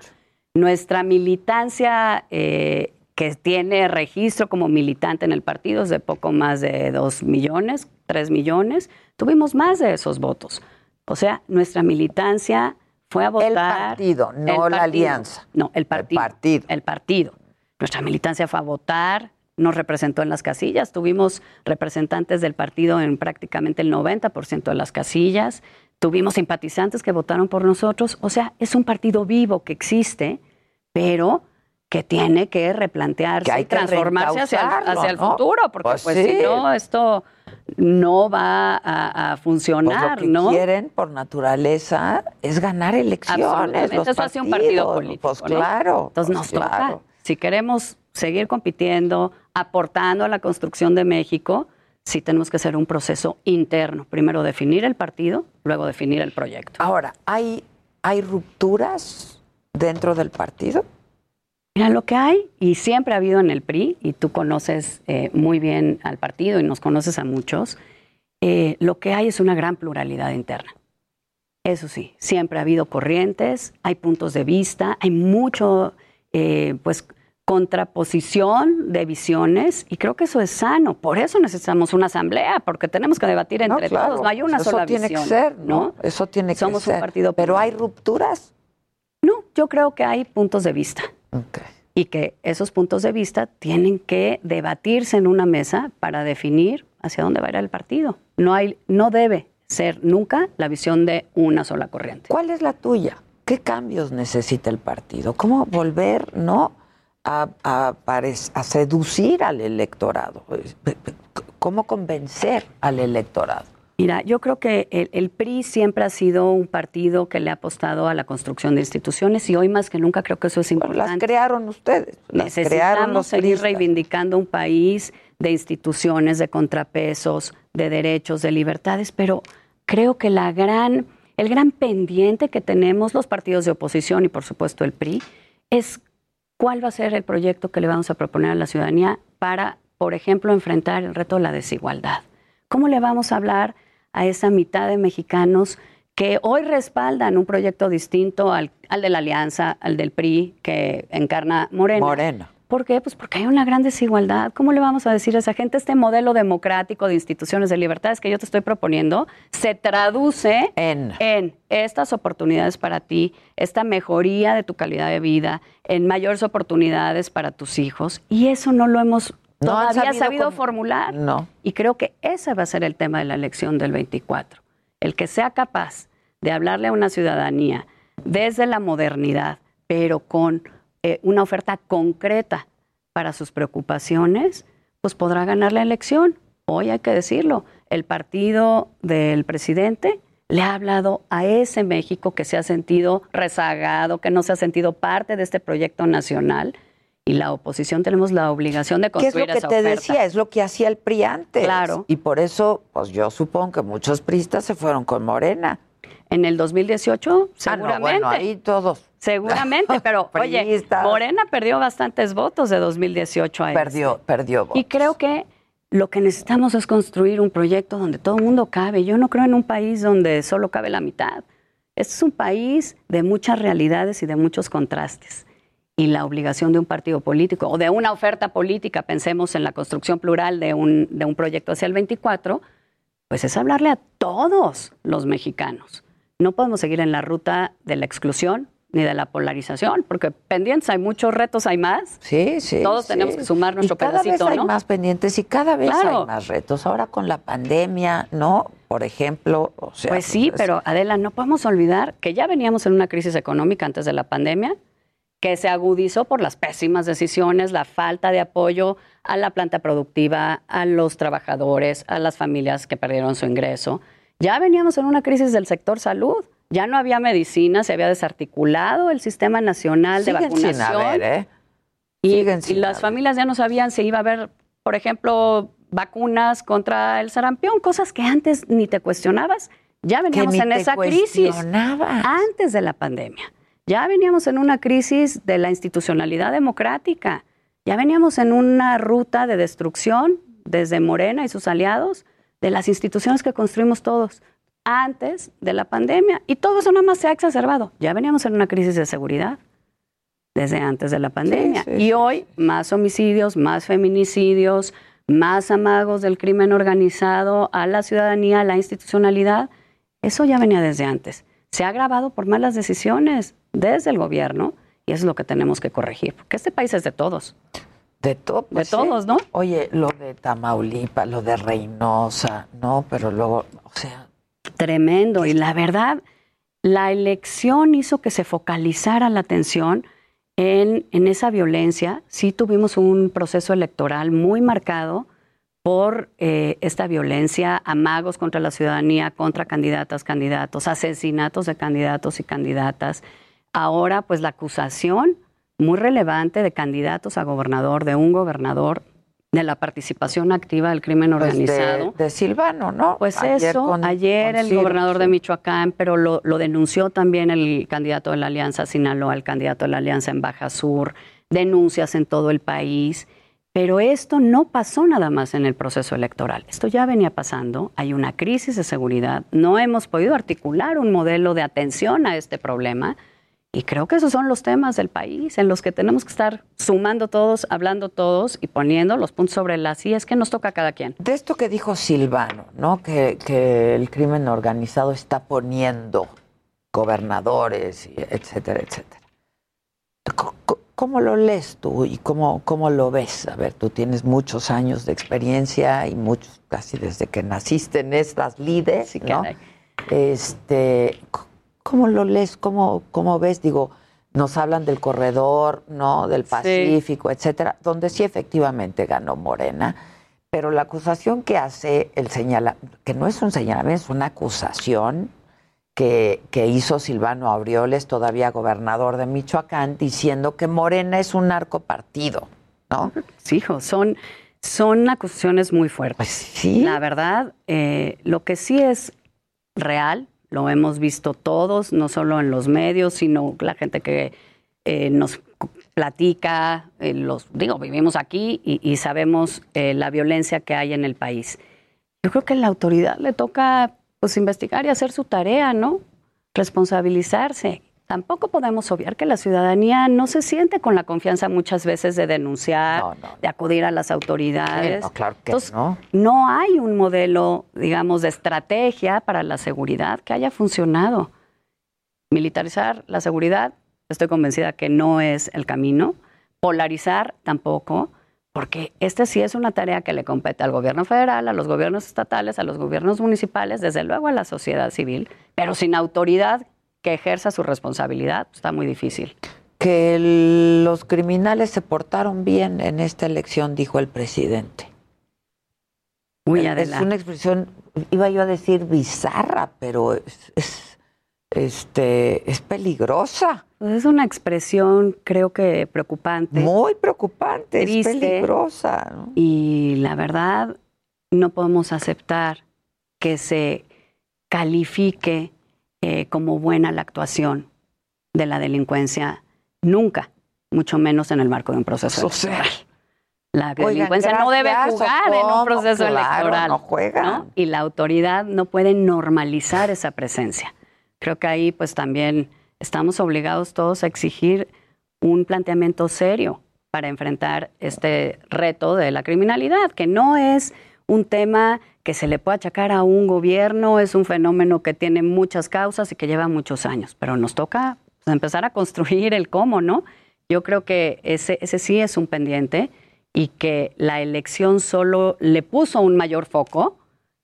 Nuestra militancia eh, que tiene registro como militante en el partido es de poco más de 2 millones, 3 millones. Tuvimos más de esos votos. O sea, nuestra militancia fue a votar. El partido, no El la partido. alianza. No, el partido. El partido. Nuestra militancia fue a votar, nos representó en las casillas. Tuvimos representantes del partido en prácticamente el 90% de las casillas. Tuvimos simpatizantes que votaron por nosotros. O sea, es un partido vivo que existe, pero que tiene que replantearse Que hay y transformarse hacia el, hacia el ¿no? futuro, porque Pues pues, sí. si no, esto no va a, a Pues funcionar, lo que ¿no? quieren por naturaleza es ganar elecciones. Los eso hace un partido político. Pues ¿no? claro. Entonces nos claro. toca, si queremos seguir compitiendo, aportando a la construcción de México, sí tenemos que hacer un proceso interno. Primero definir el partido, luego definir el proyecto. Ahora, ¿hay, ¿hay rupturas dentro del partido? Mira, lo que hay, y siempre ha habido en el PRI, y tú conoces eh, muy bien al partido y nos conoces a muchos, eh, lo que hay es una gran pluralidad interna. Eso sí, siempre ha habido corrientes, hay puntos de vista, hay mucho, eh, pues, contraposición de visiones, y creo que eso es sano. Por eso necesitamos una asamblea, porque tenemos que debatir entre claro, todos. No hay una eso sola tiene visión. que ser, ¿no? Eso tiene que Somos ser. un partido. Pero hay rupturas. No, yo creo que hay puntos de vista. Y que esos puntos de vista tienen que debatirse en una mesa para definir hacia dónde va a ir el partido. No, hay, no debe ser nunca la visión de una sola corriente. ¿Cuál es la tuya? ¿Qué cambios necesita el partido? ¿Cómo volver, no, a, a parec- a seducir al electorado? ¿Cómo convencer al electorado? Mira, yo creo que el, el PRI siempre ha sido un partido que le ha apostado a la construcción de instituciones y hoy más que nunca creo que eso es importante. las crearon ustedes, las crearon los Necesitamos seguir reivindicando un país de instituciones, de contrapesos, de derechos, de libertades, pero creo que la gran, el gran pendiente que tenemos los partidos de oposición y por supuesto el PRI es cuál va a ser el proyecto que le vamos a proponer a la ciudadanía para, por ejemplo, enfrentar el reto de la desigualdad. ¿Cómo le vamos a hablar a esa mitad de mexicanos que hoy respaldan un proyecto distinto al, al de la Alianza, al del PRI que encarna Morena? ¿Por qué? Pues porque hay una gran desigualdad. ¿Cómo le vamos a decir a esa gente este modelo democrático de instituciones de libertades que yo te estoy proponiendo se traduce en, estas oportunidades para ti, esta mejoría de tu calidad de vida, en mayores oportunidades para tus hijos? Y eso no lo hemos No todavía sabido formular. No. Y creo que ese va a ser el tema de la elección del 24. El que sea capaz de hablarle a una ciudadanía desde la modernidad, pero con eh, una oferta concreta para sus preocupaciones, pues podrá ganar la elección. Hoy hay que decirlo, el partido del presidente le ha hablado a ese México que se ha sentido rezagado, que no se ha sentido parte de este proyecto nacional. Y la oposición tenemos la obligación de ¿Qué es lo construir que esa te oferta. decía? Es lo que hacía el PRI antes. Claro. Y por eso, pues yo supongo que muchos priistas se fueron con Morena. En el 2018, Ah, no, seguramente. bueno, ahí todos. Seguramente, pero oye. Morena perdió bastantes votos de 2018 a Perdió, este. perdió Y votos. creo que lo que necesitamos es construir un proyecto donde todo el mundo cabe. Yo no creo en un país donde solo cabe la mitad. Este es un país de muchas realidades y de muchos contrastes. Y la obligación de un partido político o de una oferta política, pensemos en la construcción plural de un, de un proyecto hacia el 24, pues es hablarle a todos los mexicanos. No podemos seguir en la ruta de la exclusión ni de la polarización, porque pendientes hay muchos retos, hay más. Sí, sí. Todos sí. tenemos que sumar nuestro y cada pedacito, vez hay ¿no? más pendientes y cada vez Claro. hay más retos. Ahora con la pandemia, ¿no? Por ejemplo, o sea, Pues sí, es- pero Adela, no podemos olvidar que ya veníamos en una crisis económica antes de la pandemia, que se agudizó por las pésimas decisiones, la falta de apoyo a la planta productiva, a los trabajadores, a las familias que perdieron su ingreso. Ya veníamos en una crisis del sector salud. Ya no había medicina, se había desarticulado el sistema nacional de vacunación. sin haber, ¿eh? Y, Siguen y sin las familias ya no sabían si iba a haber, por ejemplo, vacunas contra el sarampión, cosas que antes ni te cuestionabas. Ya veníamos en esa crisis antes de la pandemia. Ya veníamos en una crisis de la institucionalidad democrática. Ya veníamos en una ruta de destrucción desde Morena y sus aliados de las instituciones que construimos todos antes de la pandemia. Y todo eso nada más se ha exacerbado. Ya veníamos en una crisis de seguridad desde antes de la pandemia. sí, y hoy más homicidios, más feminicidios, más amagos del crimen organizado a la ciudadanía, a la institucionalidad. Eso ya venía desde antes. Se ha agravado por malas decisiones desde el gobierno y eso es lo que tenemos que corregir, porque este país es de todos. De, De pues sí. todos, ¿no? Oye, lo de Tamaulipas, lo de Reynosa, ¿no? Pero luego, o sea, Tremendo. Y la verdad, la elección hizo que se focalizara la atención en, en esa violencia. Sí tuvimos un proceso electoral muy marcado por eh, esta violencia, amagos contra la ciudadanía, contra candidatas, candidatos, asesinatos de candidatos y candidatas. Ahora, pues la acusación muy relevante de candidatos a gobernador, de un gobernador, de la participación activa del crimen pues de, organizado. de Silvano, ¿no? Pues Ayer eso, con- ayer con el gobernador de. Michoacán, pero lo, lo denunció también el candidato de la Alianza Sinaloa, el candidato de la Alianza en Baja Sur, denuncias en todo el país. Pero esto no pasó nada más en el proceso electoral. Esto ya venía pasando. Hay una crisis de seguridad. No hemos podido articular un modelo de atención a este problema. Y creo que esos son los temas del país en los que tenemos que estar sumando todos, hablando todos y poniendo los puntos sobre las sillas que nos toca a cada quien. De esto que dijo Silvano, ¿no? Que, que el crimen organizado está poniendo gobernadores, y etcétera, etcétera. ¿Cómo lo lees tú y cómo, cómo lo ves? A ver, tú tienes muchos años de experiencia y muchos, casi desde que naciste en estas lides, Sí, ¿no? Este, ¿Cómo lo lees? ¿Cómo, ¿Cómo ves? Digo, nos hablan del corredor, ¿no? Del Pacífico, etcétera, donde sí efectivamente ganó Morena, pero la acusación que hace el señala, que no es un señalamiento, es una acusación que, que hizo Silvano Aureoles, todavía gobernador de Michoacán, diciendo que Morena es un narcopartido, ¿no? Sí, hijo, son, son acusaciones muy fuertes. Pues sí. La verdad, eh, lo que sí es real, lo hemos visto todos, no solo en los medios, sino la gente que eh, nos platica, eh, los digo, vivimos aquí y, y sabemos eh, la violencia que hay en el país. Yo creo que a la autoridad le toca pues investigar y hacer su tarea, ¿no? Responsabilizarse. Tampoco podemos obviar que la ciudadanía no se siente con la confianza muchas veces de denunciar, No, no. de acudir a las autoridades. No, claro que Entonces, no. no hay un modelo, digamos, de estrategia para la seguridad que haya funcionado. Militarizar la seguridad, estoy convencida que no es el camino. Polarizar tampoco, porque esta sí es una tarea que le compete al gobierno federal, a los gobiernos estatales, a los gobiernos municipales, desde luego a la sociedad civil, pero sin autoridad que ejerza su responsabilidad, pues, está muy difícil. Que el- los criminales se portaron bien en esta elección, dijo el presidente. Muy es adelante. una expresión iba yo a decir bizarra, pero es, es, este, es peligrosa. Pues es una expresión, creo que preocupante. Muy preocupante, triste, es peligrosa. ¿no? Y la verdad, no podemos aceptar que se califique eh, como buena la actuación de la delincuencia nunca, mucho menos en el marco de un proceso electoral. La Oigan, delincuencia no debe jugar en un proceso Claro, electoral. no juega. Y la autoridad no puede normalizar esa presencia. Creo que ahí pues también estamos obligados todos a exigir un planteamiento serio para enfrentar este reto de la criminalidad, que no es un tema que se le puede achacar a un gobierno, es un fenómeno que tiene muchas causas y que lleva muchos años, pero nos toca pues, empezar a construir el cómo, ¿no? Yo creo que ese, ese sí es un pendiente y que la elección solo le puso un mayor foco,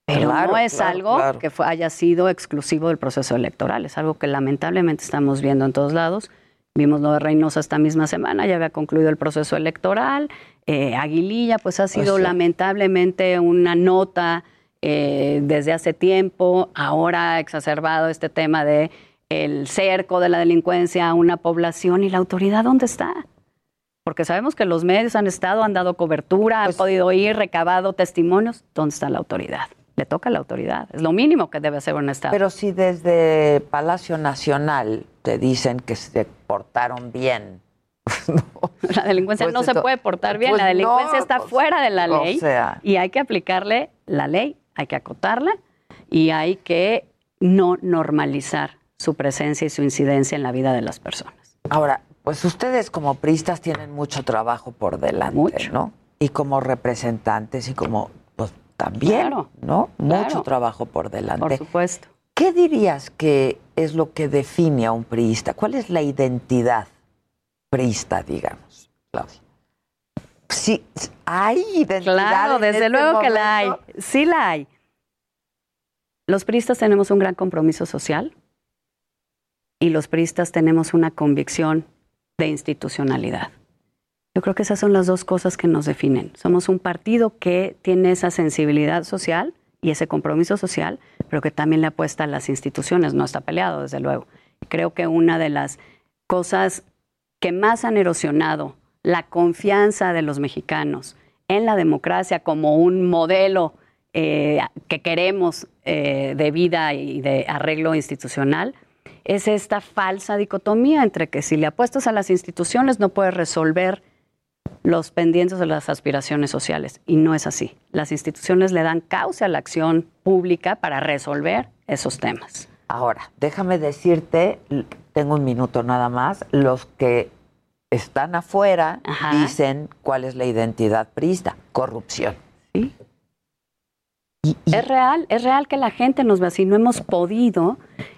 pero Claro, no es claro, algo claro. que fue- haya sido exclusivo del proceso electoral, es algo que lamentablemente estamos viendo en todos lados. Vimos lo de Reynosa esta misma semana, ya había concluido el proceso electoral. Eh, Aguililla, pues ha sido lamentablemente una nota eh, desde hace tiempo. Ahora ha exacerbado este tema de el cerco de la delincuencia a una población y la autoridad dónde está. Porque sabemos que los medios han estado, han dado cobertura, Pues han podido ir, recabado testimonios. ¿Dónde está la autoridad? Le toca a la autoridad. Es lo mínimo que debe hacer un Estado. Pero si desde Palacio Nacional te dicen que se portaron bien. La delincuencia Pues no se puede portar bien, pues la delincuencia no, está pues, fuera de la o ley sea. y hay que aplicarle la ley, hay que acotarla y hay que no normalizar su presencia y su incidencia en la vida de las personas. Ahora, pues ustedes como priistas tienen mucho trabajo por delante, ¿no? Y como representantes y como, pues también, Claro, ¿no? Mucho claro. trabajo por delante. Por supuesto. ¿Qué dirías que es lo que define a un priista? ¿Cuál es la identidad priista, digamos, Claudia? Sí, hay identidad. Claro, desde este luego que la hay. Sí la hay. Los priistas tenemos un gran compromiso social y los priistas tenemos una convicción de institucionalidad. Yo creo que esas son las dos cosas que nos definen. Somos un partido que tiene esa sensibilidad social y ese compromiso social, pero que también le apuesta a las instituciones, no está peleado, desde luego. Creo que una de las cosas que más han erosionado la confianza de los mexicanos en la democracia como un modelo eh, que queremos eh, de vida y de arreglo institucional, es esta falsa dicotomía entre que si le apuestas a las instituciones no puedes resolver los pendientes de las aspiraciones sociales. Y no es así. Las instituciones le dan causa a la acción pública para resolver esos temas. Ahora, déjame decirte, tengo un minuto nada más, los que están afuera Ajá. dicen cuál es la identidad priista, corrupción. Sí. Es real, es real que la gente nos así. No hemos podido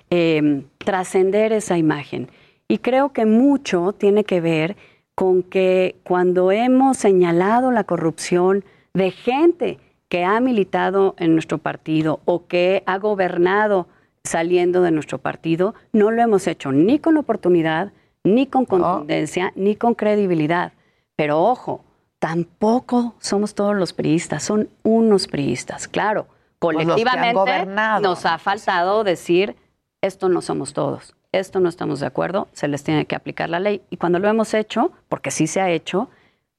eh, trascender esa imagen. Y creo que mucho tiene que ver con que cuando hemos señalado la corrupción de gente que ha militado en nuestro partido o que ha gobernado saliendo de nuestro partido, no lo hemos hecho ni con oportunidad, ni con contundencia, ni con credibilidad. Pero ojo, tampoco somos todos los priistas, son unos priistas. Claro, Pues colectivamente nos ha faltado decir, esto no somos todos, esto no estamos de acuerdo, se les tiene que aplicar la ley. Y cuando lo hemos hecho, porque sí se ha hecho,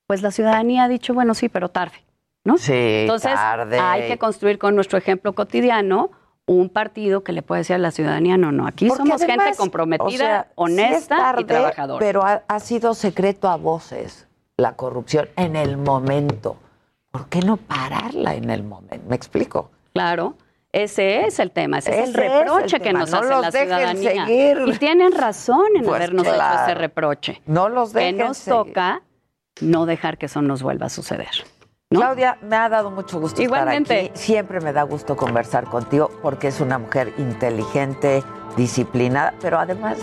pues la ciudadanía ha dicho, bueno, sí, pero tarde. ¿no? Sí, Entonces, tarde. hay que construir con nuestro ejemplo cotidiano un partido que le puede decir a la ciudadanía, no, no, aquí Porque somos gente comprometida, o sea, sí es honesta tarde, y trabajadora. Pero ha, ha sido secreto a voces la corrupción en el momento. ¿Por qué no pararla en el momento? ¿Me explico? Claro, ese es el tema, ese, es el Ese es el reproche que nos no hace la ciudadanía. seguir. Y tienen razón en Pues habernos claro. hecho ese reproche. No los que dejen nos seguir. toca no dejar que eso nos vuelva a suceder. ¿No? Claudia, me ha dado mucho gusto Igualmente. estar aquí. Siempre me da gusto conversar contigo porque es una mujer inteligente, disciplinada, pero además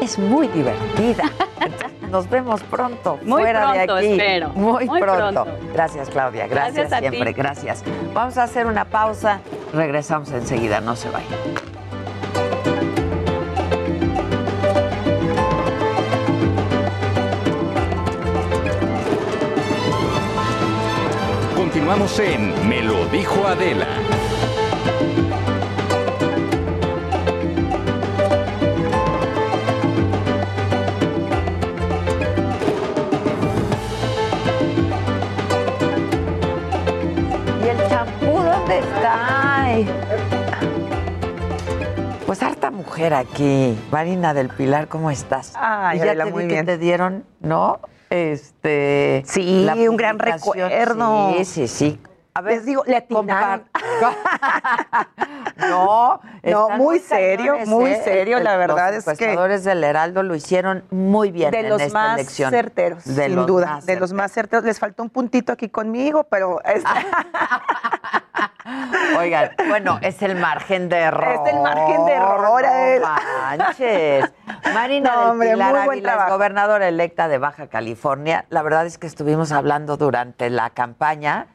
es muy divertida. Nos vemos pronto, Muy fuera pronto, de aquí. espero. Muy, Muy pronto. pronto. Gracias, Claudia. Gracias, Gracias a ti. siempre. Gracias. Vamos a hacer una pausa. Regresamos enseguida. No se vayan. Continuamos en Me lo dijo Adela. ¿Y el champú dónde está? Ay. Pues harta mujer aquí. Marina del Pilar, ¿cómo estás? Ay, Y ya Adela, te muy vi que bien. te dieron, ¿no? Este. Sí, la un gran recuerdo. Sí, sí, sí. A ver, Les digo, le atinaron. no, No, muy serio, cañones, muy ¿eh? serio, la verdad Los es que- encuestadores del Heraldo lo hicieron muy bien de en los esta más elección. certeros, De sin los duda, de los más certeros. Les faltó un puntito aquí conmigo, pero es- Oigan, bueno, es el margen de error. Es el margen de error, no manches. Marina No, del hombre, Pilar muy buen Ávila es trabajo. gobernadora electa de Baja California. La verdad es que estuvimos hablando durante la campaña.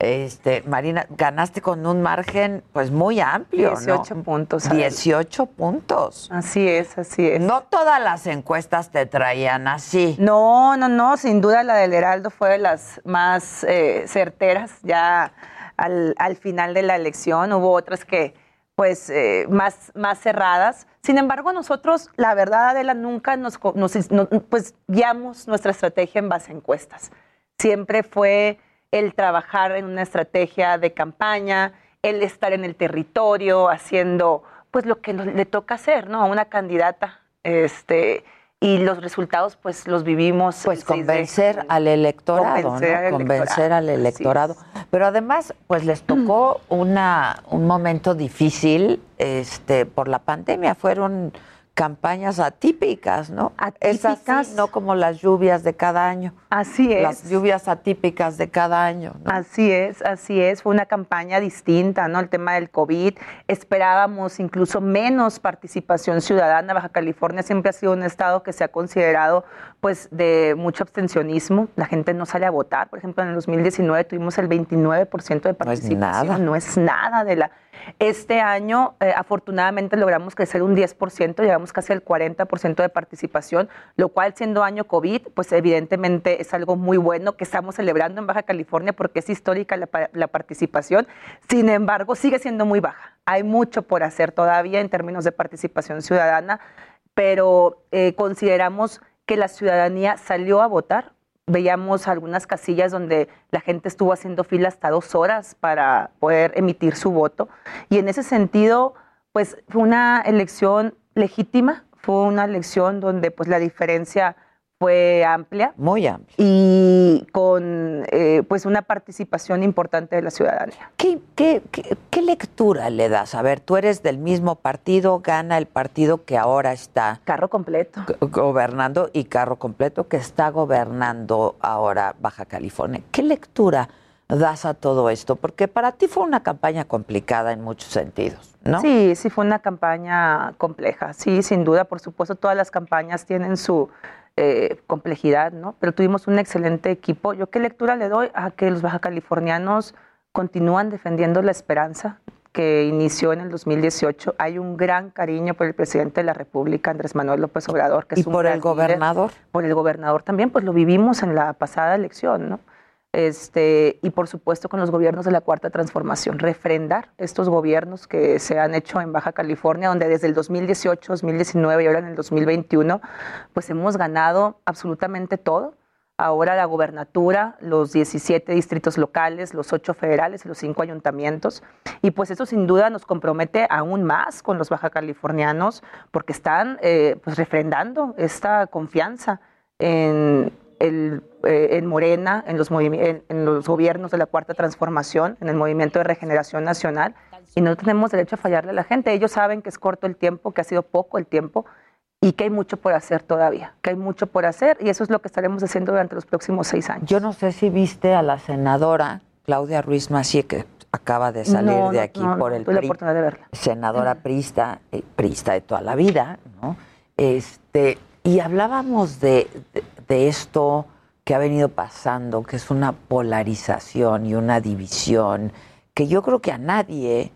Este, Marina, ganaste con un margen pues muy amplio, 18 ¿no? puntos, Adela. 18 puntos. así es, así es. No todas las encuestas te traían así. No, no, no, sin duda la del Heraldo fue de las más eh, certeras ya al, al final de la elección. Hubo otras que, pues, eh, más, más cerradas. Sin embargo, nosotros, la verdad, Adela, nunca nos, nos- no- pues, guiamos nuestra estrategia en base a encuestas. Siempre fue el trabajar en una estrategia de campaña, el estar en el territorio haciendo pues lo que le toca hacer, ¿no? A una candidata, este, y los resultados pues los vivimos. Pues de- convencer al electorado, Convencer ¿no? al convencer al electorado. Pero además, pues les tocó una, un momento difícil este, por la pandemia. Fueron campañas atípicas, ¿no? Es así, Atípicas. no como las lluvias de cada año. Así es. Las lluvias atípicas de cada año, ¿no? Así es, así es. Fue una campaña distinta, ¿no? El tema del COVID. Esperábamos incluso menos participación ciudadana. Baja California siempre ha sido un estado que se ha considerado, pues, de mucho abstencionismo. La gente no sale a votar. Por ejemplo, en el 2019 tuvimos el 29% de No es participación. nada. No es nada de la. Este año, eh, afortunadamente, logramos crecer un 10%, llegamos casi al 40% de participación, lo cual, siendo año COVID, pues evidentemente es algo muy bueno que estamos celebrando en Baja California porque es histórica la, pa- la participación. Sin embargo, sigue siendo muy baja. Hay mucho por hacer todavía en términos de participación ciudadana, pero eh, consideramos que la ciudadanía salió a votar. Veíamos algunas casillas donde la gente estuvo haciendo fila hasta dos horas para poder emitir su voto. Y en ese sentido, pues fue una elección legítima, fue una elección donde pues la diferencia fue amplia Muy amplio. y con eh, pues una participación importante de la ciudadanía. ¿Qué, qué, qué- qué lectura le das? A ver, tú eres del mismo partido, gana el partido que ahora está Carro completo. go- gobernando y carro completo que está gobernando ahora Baja California. ¿Qué lectura das a todo esto? Porque para ti fue una campaña complicada en muchos sentidos, ¿no? Sí, sí fue una campaña compleja. Sí, sin duda, por supuesto, todas las campañas tienen su eh, complejidad, ¿no? Pero tuvimos un excelente equipo. ¿Yo qué lectura le doy? A que los baja californianos continúan defendiendo la esperanza que inició en el 2018. Hay un gran cariño por el presidente de la República, Andrés Manuel López Obrador, que ¿Y es un por el líder. gobernador? Por el gobernador también, pues lo vivimos en la pasada elección, ¿no? Este, y por supuesto con los gobiernos de la Cuarta Transformación, refrendar estos gobiernos que se han hecho en Baja California, donde desde el 2018, 2019 y ahora en el 2021, pues hemos ganado absolutamente todo. Ahora la gobernatura, los 17 distritos locales, los 8 federales y los 5 ayuntamientos. Y pues eso sin duda nos compromete aún más con los baja californianos porque están eh, pues refrendando esta confianza en, el, eh, en Morena, en los, movimi- en, en los gobiernos de la Cuarta Transformación, en el Movimiento de Regeneración Nacional. Y no tenemos derecho a fallarle a la gente. Ellos saben que es corto el tiempo, que ha sido poco el tiempo y que hay mucho por hacer todavía, que hay mucho por hacer y eso es lo que estaremos haciendo durante los próximos seis años. Yo no sé si viste a la senadora Claudia Ruiz Macié, que acaba de salir No, de aquí no, por el tuve la PRI, oportunidad de verla. senadora prista, eh, prista de toda la vida, ¿no? Este, y hablábamos de, de- de esto que ha venido pasando, que es una polarización y una división, que yo creo que a nadie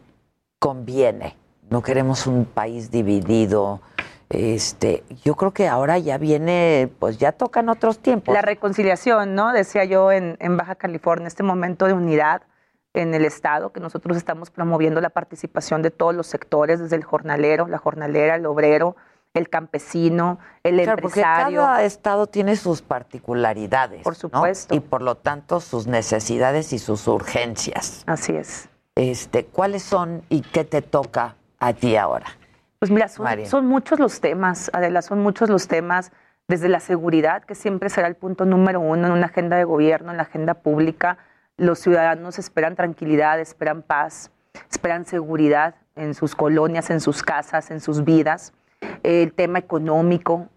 conviene. No queremos un país dividido. Este, yo creo que ahora ya viene, pues ya tocan otros tiempos. La reconciliación, ¿no? Decía yo en, en Baja California, este momento de unidad, en el Estado, que nosotros estamos promoviendo la participación de todos los sectores, desde el jornalero, la jornalera, el obrero, el campesino, el Claro, empresario. Porque cada estado tiene sus particularidades. Por ¿no? supuesto. Y por lo tanto sus necesidades y sus urgencias. Así es. Este, ¿Cuáles son y qué te toca a ti ahora? Pues mira, son, son muchos los temas, Adela, son muchos los temas, desde la seguridad, que siempre será el punto número uno en una agenda de gobierno, en la agenda pública. Los ciudadanos esperan tranquilidad, esperan paz, esperan seguridad en sus colonias, en sus casas, en sus vidas. El tema económico,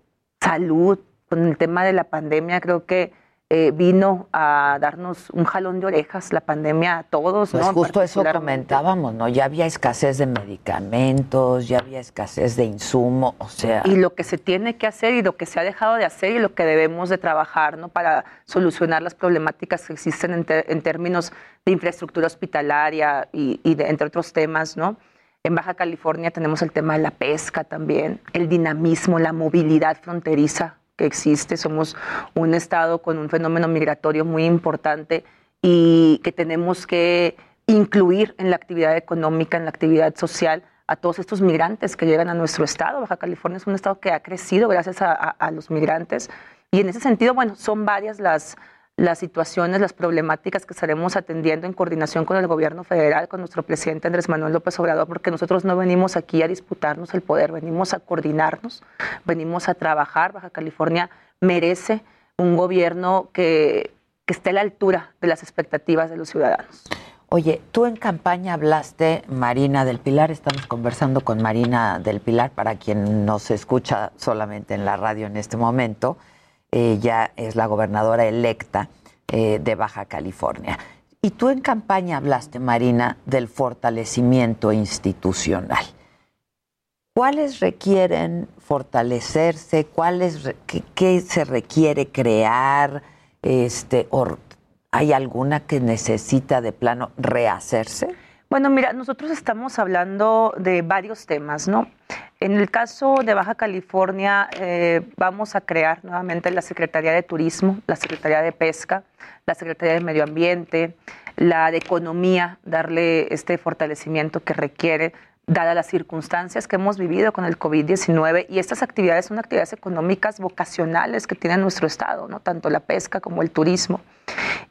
salud, con el tema de la pandemia, creo que eh, vino a darnos un jalón de orejas la pandemia a todos. Pues ¿no? justo eso comentábamos, ¿no? Ya había escasez de medicamentos, ya había escasez de insumo, o sea, y lo que se tiene que hacer y lo que se ha dejado de hacer y lo que debemos de trabajar ¿no? para solucionar las problemáticas que existen en, en términos de infraestructura hospitalaria y, y de- entre otros temas. ¿no? En Baja California tenemos el tema de la pesca también, el dinamismo, la movilidad fronteriza que existe. Somos un estado con un fenómeno migratorio muy importante y que tenemos que incluir en la actividad económica, en la actividad social, a todos estos migrantes que llegan a nuestro estado. Baja California es un estado que ha crecido gracias a, los migrantes. Y en ese sentido, bueno, son varias las, las situaciones, las problemáticas que estaremos atendiendo en coordinación con el gobierno federal, con nuestro presidente Andrés Manuel López Obrador, porque nosotros no venimos aquí a disputarnos el poder, venimos a coordinarnos, venimos a trabajar. Baja California merece un gobierno que, que esté a la altura de las expectativas de los ciudadanos. Oye, tú en campaña hablaste, Marina del Pilar, estamos conversando con Marina del Pilar, para quien nos escucha solamente en la radio en este momento, ella es la gobernadora electa eh, de Baja California. Y tú en campaña hablaste, Marina, del fortalecimiento institucional. ¿Cuáles requieren fortalecerse? ¿Cuáles qué, se requiere crear? Este, ¿Hay alguna que necesita de plano rehacerse? Bueno, mira, nosotros estamos hablando de varios temas, ¿no? En el caso de Baja California, eh, vamos a crear nuevamente la Secretaría de Turismo, la Secretaría de Pesca, la Secretaría de Medio Ambiente, la de Economía, darle este fortalecimiento que requiere, dadas las circunstancias que hemos vivido con el COVID-19. Y estas actividades son actividades económicas vocacionales que tiene nuestro Estado, ¿no? Tanto la pesca como el turismo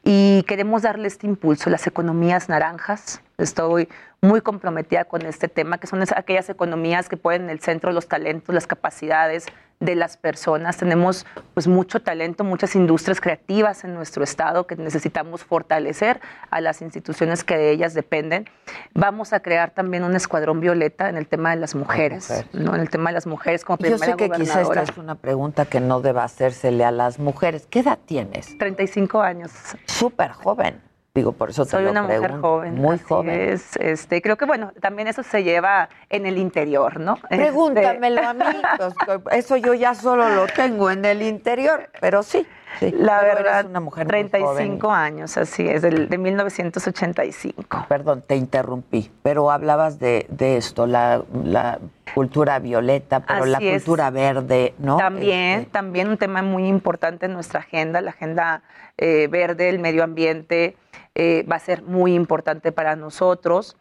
y queremos darle este impulso, las economías naranjas. Estoy muy comprometida con este tema, que son aquellas economías que ponen en el centro los talentos, las capacidades de las personas. Tenemos pues mucho talento, muchas industrias creativas en nuestro estado que necesitamos fortalecer a las instituciones que de ellas dependen. Vamos a crear también un escuadrón violeta en el tema de las mujeres, ¿no? En el tema de las mujeres como Yo primera sé que quizá esta es una pregunta que no deba hacérsele a las mujeres. ¿Qué edad tienes? 35 años. Súper joven. Digo, por eso te Soy lo una mujer joven. Muy joven. es. Este, creo que bueno, también eso se lleva en el interior, ¿no? Este, Pregúntamelo a mí. pues, eso yo ya solo lo tengo en el interior, pero sí. Sí. La Pero eres verdad, una mujer muy 35 años, así es, del- de 1985. Perdón, te interrumpí, pero hablabas de, de esto, la, la cultura violeta, pero la es. cultura verde, ¿no? También, Este, también un tema muy importante en nuestra agenda, la agenda eh, verde, el medio ambiente, eh, va a ser muy importante para nosotros.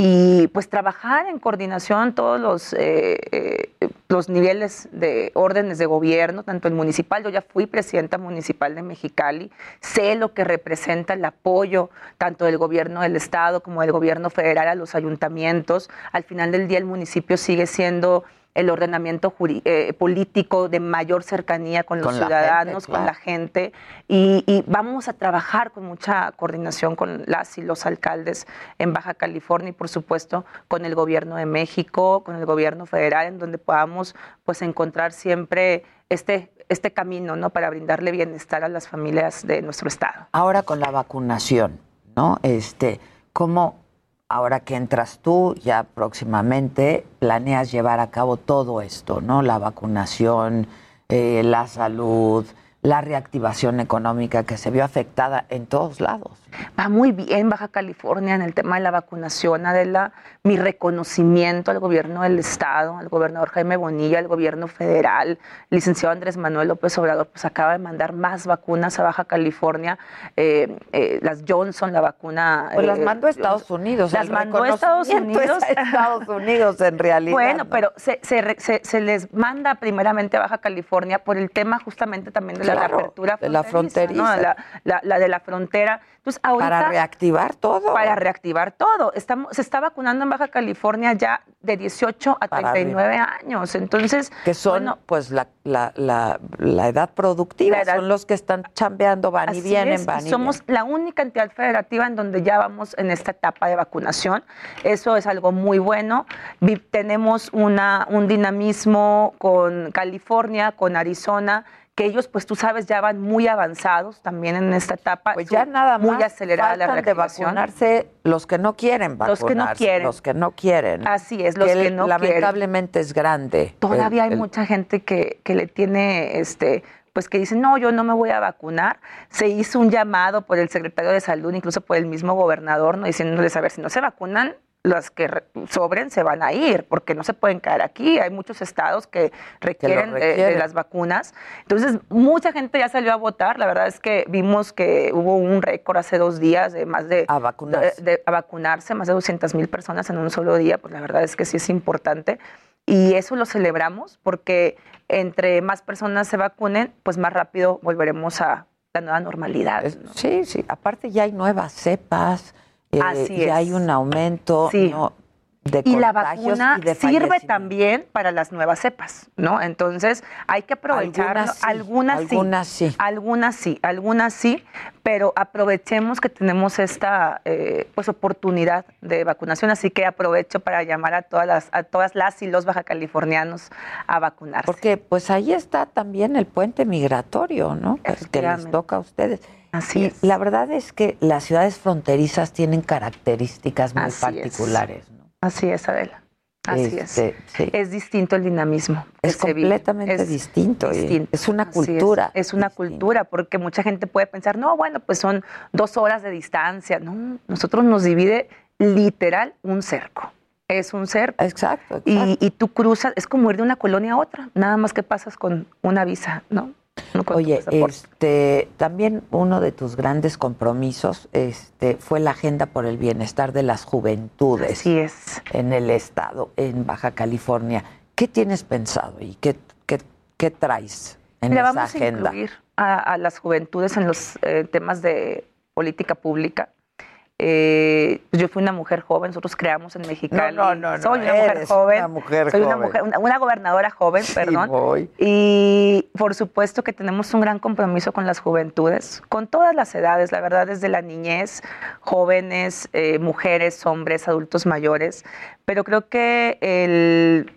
Y pues trabajar en coordinación todos los, eh, eh, los niveles de órdenes de gobierno, tanto el municipal, yo ya fui presidenta municipal de Mexicali, sé lo que representa el apoyo tanto del gobierno del estado como del gobierno federal a los ayuntamientos. Al final del día el municipio sigue siendo el ordenamiento eh, político de mayor cercanía con los Con la ciudadanos, con la gente, y, y vamos a trabajar con mucha coordinación con las y los alcaldes en Baja California y por supuesto con el gobierno de México, con el gobierno federal, en donde podamos pues encontrar siempre este, este camino ¿no? para brindarle bienestar a las familias de nuestro estado. Ahora con la vacunación, ¿no? Este, ¿cómo ahora que entras tú ya próximamente planeas llevar a cabo todo esto, ¿no? La vacunación, eh, la salud, la reactivación económica que se vio afectada en todos lados. Va muy bien Baja California en el tema de la vacunación, Adela. Mi reconocimiento al gobierno del Estado, al gobernador Jaime Bonilla, al gobierno federal, licenciado Andrés Manuel López Obrador, pues acaba de mandar más vacunas a Baja California. Eh, eh, las Johnson, la vacuna. Pues las eh, mandó a Estados Unidos. Las mandó a Estados Unidos. a Estados Unidos en realidad. Bueno, ¿no? pero se, se se- se les manda primeramente a Baja California por el tema justamente también de la Claro, reapertura de la fronteriza. La, la- la de la frontera. Entonces, ahorita, Para reactivar todo. Para reactivar todo. Estamos, se está vacunando en Baja California ya de 18 a Para 39 años. Entonces, que son bueno, pues la, la, la, la edad productiva, edad- son los que están chambeando, van y vienen, es, van y Somos la única entidad federativa en donde ya vamos en esta etapa de vacunación. Eso es algo muy bueno. Vi- tenemos una, un dinamismo con California, con Arizona, que ellos, pues tú sabes, ya van muy avanzados también en esta etapa. Pues ya nada muy más acelerada la faltan de reactivación. vacunarse los que no quieren vacunarse. Los que no quieren. Los que no quieren. Así es, los que no quieren. lamentablemente es grande. Todavía el- hay el- mucha gente que, que le tiene, este, pues que dice, no, yo no me voy a vacunar. Se hizo un llamado por el secretario de salud, incluso por el mismo gobernador, ¿no? diciéndoles, a ver, si no se vacunan, las que re- sobren se van a ir, porque no se pueden quedar aquí. Hay muchos estados que requieren, de- De, requieren. las vacunas. Entonces, mucha gente ya salió a votar. La verdad es que vimos que hubo un récord hace dos días de más de... A vacunarse. de- de- a vacunarse, más de 200 mil personas en un solo día. Pues la verdad es que sí es importante. Y eso lo celebramos porque entre más personas se vacunen, pues más rápido volveremos a la nueva normalidad. sí, sí. Aparte ya hay nuevas cepas. Eh, Así es. hay un aumento Sí. ¿no? de Y la vacuna y de sirve también para las nuevas cepas, ¿no? Entonces hay que aprovecharlo. Algunas sí, algunas, algunas sí, sí. algunas sí, algunas sí, pero aprovechemos que tenemos esta eh, pues oportunidad de vacunación, así que aprovecho para llamar a todas las a todas las y los baja californianos a vacunarse. Porque pues ahí está también el puente migratorio, ¿no? Que les toca a ustedes. Así y es. la verdad es que las ciudades fronterizas tienen características muy Así es. particulares, ¿no? Así es, Adela. Así Este, es. sí. Es distinto el dinamismo. Es completamente Es distinto, es una Así cultura Es, una cultura, porque mucha gente puede pensar, no, bueno, pues son dos horas de distancia. No, nosotros nos divide literal un cerco. Es un cerco. Exacto, exacto. Y, y tú cruzas, es como ir de una colonia a otra, nada más que pasas con una visa, ¿no? No Oye, este, también uno de tus grandes compromisos este, fue la agenda por el bienestar de las juventudes Así es. en el estado, en Baja California. ¿Qué tienes pensado y qué, qué, qué traes en Mira, esa vamos agenda? a incluir a, a las juventudes en los eh, temas de política pública. Eh, pues yo fui una mujer joven, nosotros creamos en Mexicali. No, no, no, Soy una mujer joven. una mujer soy una mujer, una, una gobernadora joven, perdón. voy. Y por supuesto que tenemos un gran compromiso con las juventudes, con todas las edades, la verdad, desde la niñez, jóvenes, eh, mujeres, hombres, adultos mayores. Pero creo que el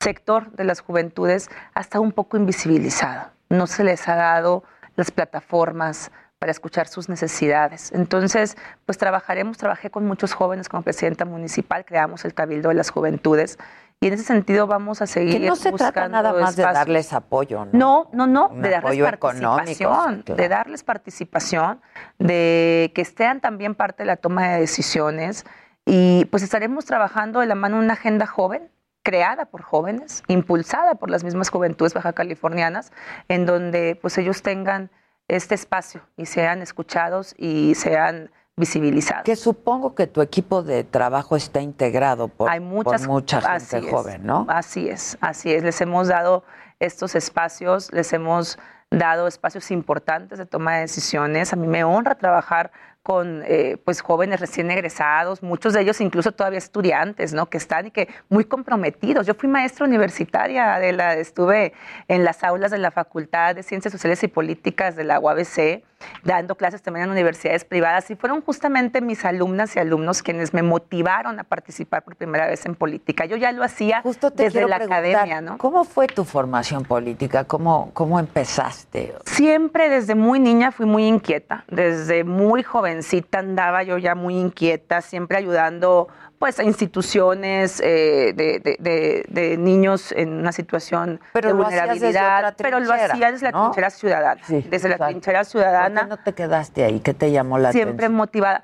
sector de las juventudes ha estado un poco invisibilizado. No se les ha dado las plataformas para escuchar sus necesidades. Entonces, pues trabajaremos, trabajé con muchos jóvenes como presidenta municipal, creamos el Cabildo de las Juventudes y en ese sentido vamos a seguir Que no se trata buscando nada más de darles apoyo, ¿no? No, no, no, Un de darles participación, claro. de darles participación, de que estén también parte de la toma de decisiones y pues estaremos trabajando de la mano una agenda joven creada por jóvenes, impulsada por las mismas juventudes baja californianas, en donde pues ellos tengan este espacio y sean escuchados y sean visibilizados. Que supongo que tu equipo de trabajo está integrado por, Hay muchas, por mucha así gente es, joven, ¿no? Así es, así es. Les hemos dado estos espacios, les hemos dado espacios importantes de toma de decisiones. A mí me honra trabajar con eh, pues jóvenes recién egresados, muchos de ellos incluso todavía estudiantes, ¿no? Que están y que muy comprometidos. Yo fui maestra universitaria, Adela, estuve en las aulas de la Facultad de Ciencias Sociales y Políticas de la UABC, dando clases también en universidades privadas y fueron justamente mis alumnas y alumnos quienes me motivaron a participar por primera vez en política. Yo ya lo hacía Justo te desde la academia, ¿no? ¿Cómo fue tu formación política? ¿Cómo, cómo empezaste? Siempre desde muy niña fui muy inquieta, desde muy jovencita andaba yo ya muy inquieta, siempre ayudando pues a instituciones eh, de, niños en una situación de vulnerabilidad, pero lo hacía desde la trinchera ciudadana. desde la trinchera ciudadana. ¿Por qué no te quedaste ahí? ¿Qué te llamó la siempre atención? Siempre motivada.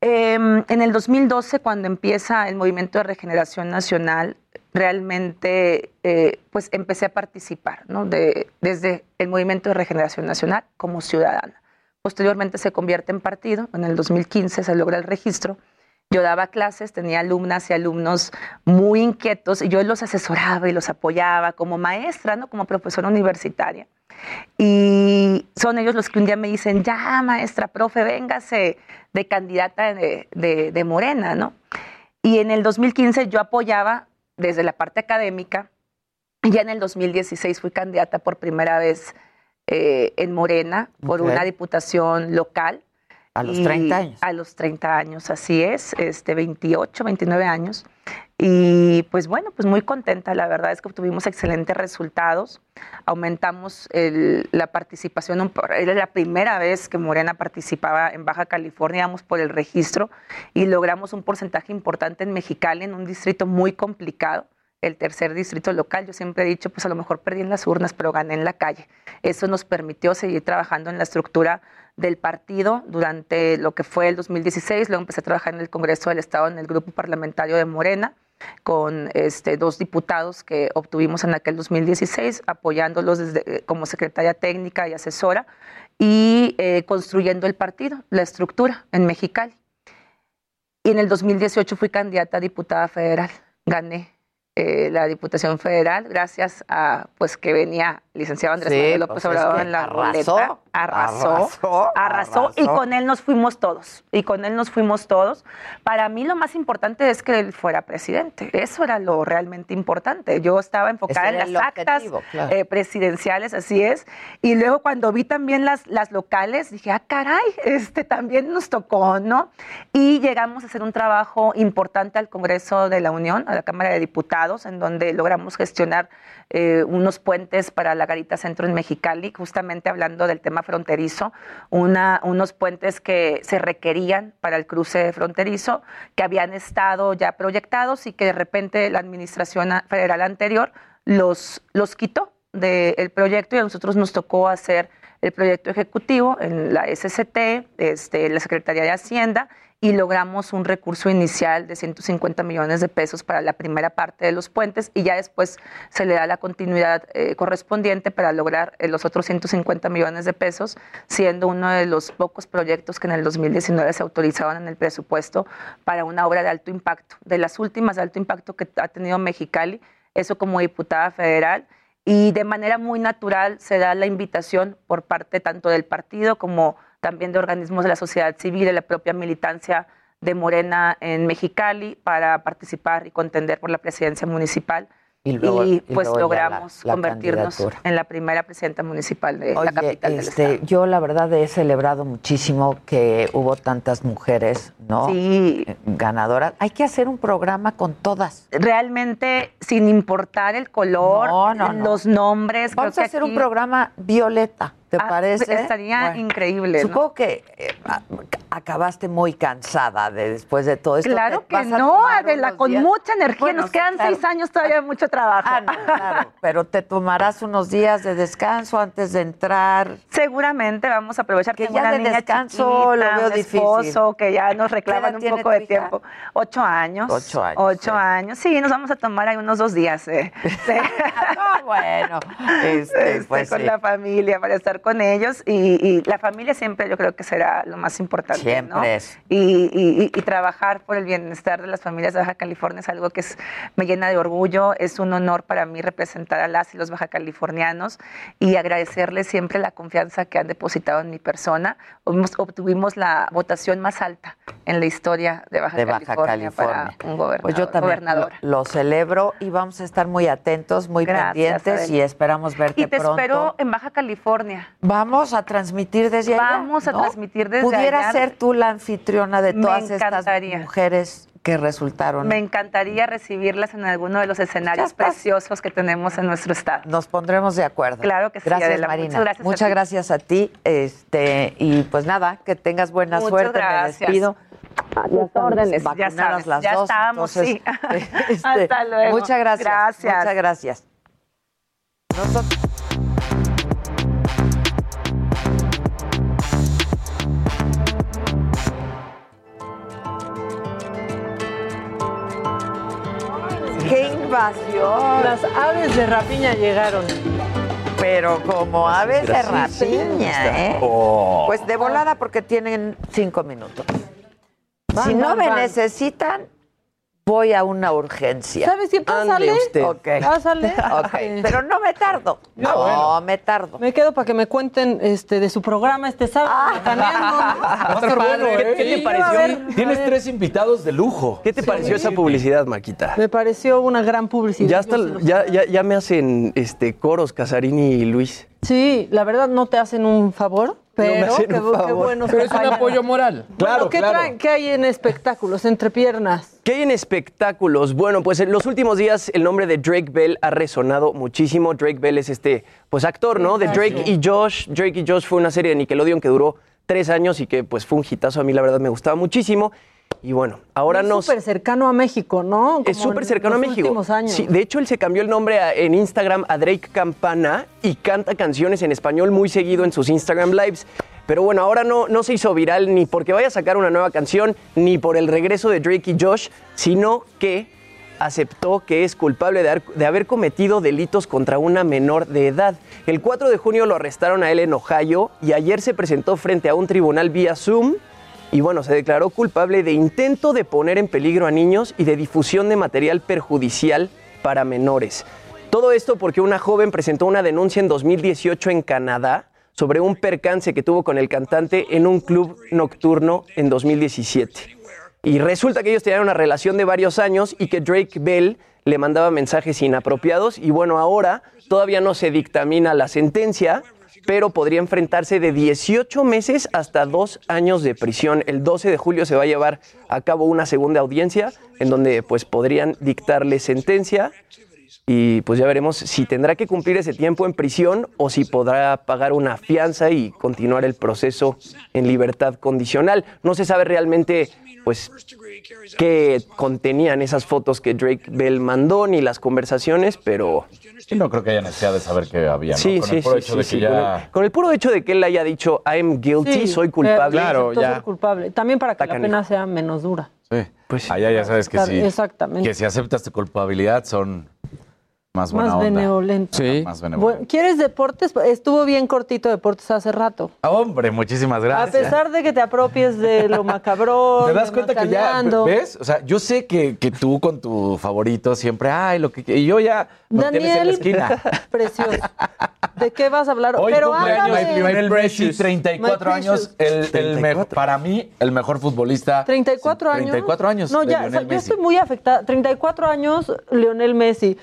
Em, en el 2012, cuando empieza el movimiento de regeneración nacional, realmente eh, pues empecé a participar ¿no? de, desde el movimiento de regeneración nacional como ciudadana. Posteriormente se convierte en partido, en el 2015 se logra el registro. Yo daba clases, tenía alumnas y alumnos muy inquietos y yo los asesoraba y los apoyaba como maestra, ¿no? como profesora universitaria. Y son ellos los que un día me dicen, ya maestra, profe, véngase de candidata de, de Morena, ¿no? Y en el 2015 yo apoyaba desde la parte académica. Y ya en el 2016 fui candidata por primera vez eh, en Morena por una diputación local. A los 30 años. A los 30 años, así es, este 28, 29 años. Y pues bueno, pues muy contenta, la verdad es que obtuvimos excelentes resultados, aumentamos la participación, era la primera vez que Morena participaba en Baja California, íbamos por el registro y logramos un porcentaje importante en Mexicali, en un distrito muy complicado el tercer distrito local. Yo siempre he dicho, pues a lo mejor perdí en las urnas, pero gané en la calle. Eso nos permitió seguir trabajando en la estructura del partido durante lo que fue el 2016. Luego empecé a trabajar en el Congreso del Estado, en el grupo parlamentario de Morena con este, dos diputados que obtuvimos en aquel 2016, apoyándolos desde, como secretaria técnica y asesora y eh, construyendo el partido, la estructura en Mexicali. Y en el 2018 fui candidata a diputada federal, gané eh, la Diputación Federal, gracias a pues que venía licenciado Andrés Manuel López pues Obrador en la arrasó, arrasó, arrasó, y con él nos fuimos todos, y con él nos fuimos todos. Para mí lo más importante es que él fuera presidente, eso era lo realmente importante. Yo estaba enfocada en las actas eh, presidenciales, así es, y luego cuando vi también las, las locales, dije, ah, caray, este también nos tocó, ¿no? Y llegamos a hacer un trabajo importante al Congreso de la Unión, a la Cámara de Diputados, en donde logramos gestionar eh, unos puentes para la Garita Centro en Mexicali, justamente hablando del tema fronterizo, unos puentes que se requerían para el cruce fronterizo, que habían estado ya proyectados y que de repente la administración federal anterior los, los quitó del proyecto y a nosotros nos tocó hacer el proyecto ejecutivo en la SCT, este, la Secretaría de Hacienda, y logramos un recurso inicial de 150 millones de pesos para la primera parte de los puentes y ya después se le da la continuidad eh, correspondiente para lograr eh, los otros 150 millones de pesos, siendo uno de los pocos proyectos que en el 2019 se autorizaban en el presupuesto para una obra de alto impacto, de las últimas de alto impacto que ha tenido Mexicali, eso como diputada federal. Y de manera muy natural se da la invitación por parte tanto del partido como también de organismos de la sociedad civil, de la propia militancia de Morena en Mexicali para participar y contender por la presidencia municipal. Y, pues logramos convertirnos en la primera presidenta municipal de la capital del este, estado. Yo la verdad he celebrado muchísimo que hubo tantas mujeres, ¿no? Sí. Ganadoras. Hay que hacer un programa con todas. Realmente, sin importar el color, los nombres. Vamos a hacer un programa violeta. ¿Te ah, parece? Estaría increíble. Supongo que eh, acabaste muy cansada de, después de todo esto. Claro que no, Adela, con mucha energía. Nos quedan seis años todavía de mucho trabajo. Ah, claro, pero te tomarás unos días de descanso antes de entrar. Seguramente vamos a aprovechar que ya de descanso lo veo difícil. que ya nos reclaman un poco de tiempo. Ocho años. Ocho años. Ocho años. Sí, nos vamos a tomar ahí unos dos días. Eh. bueno, este, este, pues con la familia para estar con ellos y, la familia siempre yo creo que será lo más importante. Siempre Y, trabajar por el bienestar de las familias de Baja California es algo que es, me llena de orgullo, es un honor para mí representar a las y los baja californianos y agradecerles siempre la confianza que han depositado en mi persona. Obtuvimos la votación más alta en la historia de Baja, California, para un gobernador. Pues yo también lo, celebro y vamos a estar muy atentos, muy pendientes y esperamos verte pronto. Y te espero en Baja California. Vamos a transmitir desde allá. Vamos a transmitir desde Pudiera ser tú la anfitriona de todas estas mujeres que resultaron. Me encantaría recibirlas en alguno de los escenarios preciosos que tenemos en nuestro estado. Nos pondremos de acuerdo. Claro que sí. Gracias, Marina. Muchas gracias. Muchas a gracias a ti. Este, y pues nada, que tengas buena suerte. Me despido. A tus órdenes, ya sabes, las ya dos. estamos, entonces, sí. este, Hasta luego. Muchas gracias. Gracias. Muchas gracias. Nosotros- Las aves de rapiña llegaron. Pero como aves de rapiña, ¿eh? Oh. Pues de volada porque tienen cinco minutos. Van, si no van, me van. necesitan, voy a una urgencia. ¿Sabes qué? Pásale. Ande usted. Ok. Pásale. Ok, Pero no me tardo. No, me tardo. Me quedo para que me cuenten este de su programa este sábado. Ah. ¿eh? ¿Qué te ver, pareció? Tienes tres invitados de lujo. ¿Qué te pareció esa publicidad, Maquita? Me pareció una gran publicidad. Ya, hasta, ya, ya, ya me hacen este, coros Casarini y Luis. Sí, la verdad no te hacen un favor, pero qué, qué buenos Pero es un apoyo moral. Bueno, Claro, ¿qué, claro. traen- qué hay en espectáculos, entre piernas? ¿Qué hay en espectáculos? Bueno, pues en los últimos días el nombre de Drake Bell ha resonado muchísimo. Drake Bell es este, pues actor, ¿no? De Drake y Josh. Drake y Josh fue una serie de Nickelodeon que duró tres años y que pues fue un hitazo. A mí la verdad me gustaba muchísimo. Y bueno, ahora es nos... súper cercano a México, ¿no? Es súper en cercano a México. últimos años. Sí, de hecho, él se cambió el nombre a- en Instagram a Drake Campana y canta canciones en español muy seguido en sus Instagram Lives. Pero bueno, ahora no, no se hizo viral ni porque vaya a sacar una nueva canción, ni por el regreso de Drake y Josh, sino que aceptó que es culpable de, haber- de haber cometido delitos contra una menor de edad. El 4 de junio lo arrestaron a él en Ohio y ayer se presentó frente a un tribunal vía Zoom y bueno, se declaró culpable de intento de poner en peligro a niños y de difusión de material perjudicial para menores. Todo esto porque una joven presentó una denuncia en 2018 en Canadá sobre un percance que tuvo con el cantante en un club nocturno en 2017. Y resulta que ellos tenían una relación de varios años y que Drake Bell le mandaba mensajes inapropiados y bueno, ahora todavía no se dictamina la sentencia, pero podría enfrentarse de 18 meses hasta dos años de prisión. El 12 de julio se va a llevar a cabo una segunda audiencia en donde pues podrían dictarle sentencia y pues ya veremos si tendrá que cumplir ese tiempo en prisión o si podrá pagar una fianza y continuar el proceso en libertad condicional. No se sabe realmente pues qué contenían esas fotos que Drake Bell mandó ni las conversaciones, pero Sí, no creo que haya necesidad de saber qué había, ¿no? Sí, Con sí, el puro sí, hecho sí, de sí, que con, ya... el, con el puro hecho de que él haya dicho I'm guilty, Sí, soy eh, culpable. aceptó ser culpable. También para que la canijo. pena sea menos dura. Sí. Allá ya sabes que Claro, sí. exactamente. Que si aceptas tu culpabilidad son más buena Más onda. benevolente. Sí. Más benevolente. Bueno, ¿Quieres deportes? Estuvo bien cortito deportes hace rato. Ah, Hombre, muchísimas gracias. A pesar de que te apropies de lo macabrón. ¿Te das cuenta que ya, ves? O sea, yo sé que, que tú con tu favorito siempre, ay, lo que... Y yo ya tienes en la Daniel, esquina. precioso. ¿De qué vas a hablar? Hoy Pero cumpleaños háblame. Lionel Messi, 34 My años, el, el mejor, para mí, el mejor futbolista. 34 años. 34 años No, ya, Lionel o sea, yo estoy muy afectada. 34 años, Lionel Messi.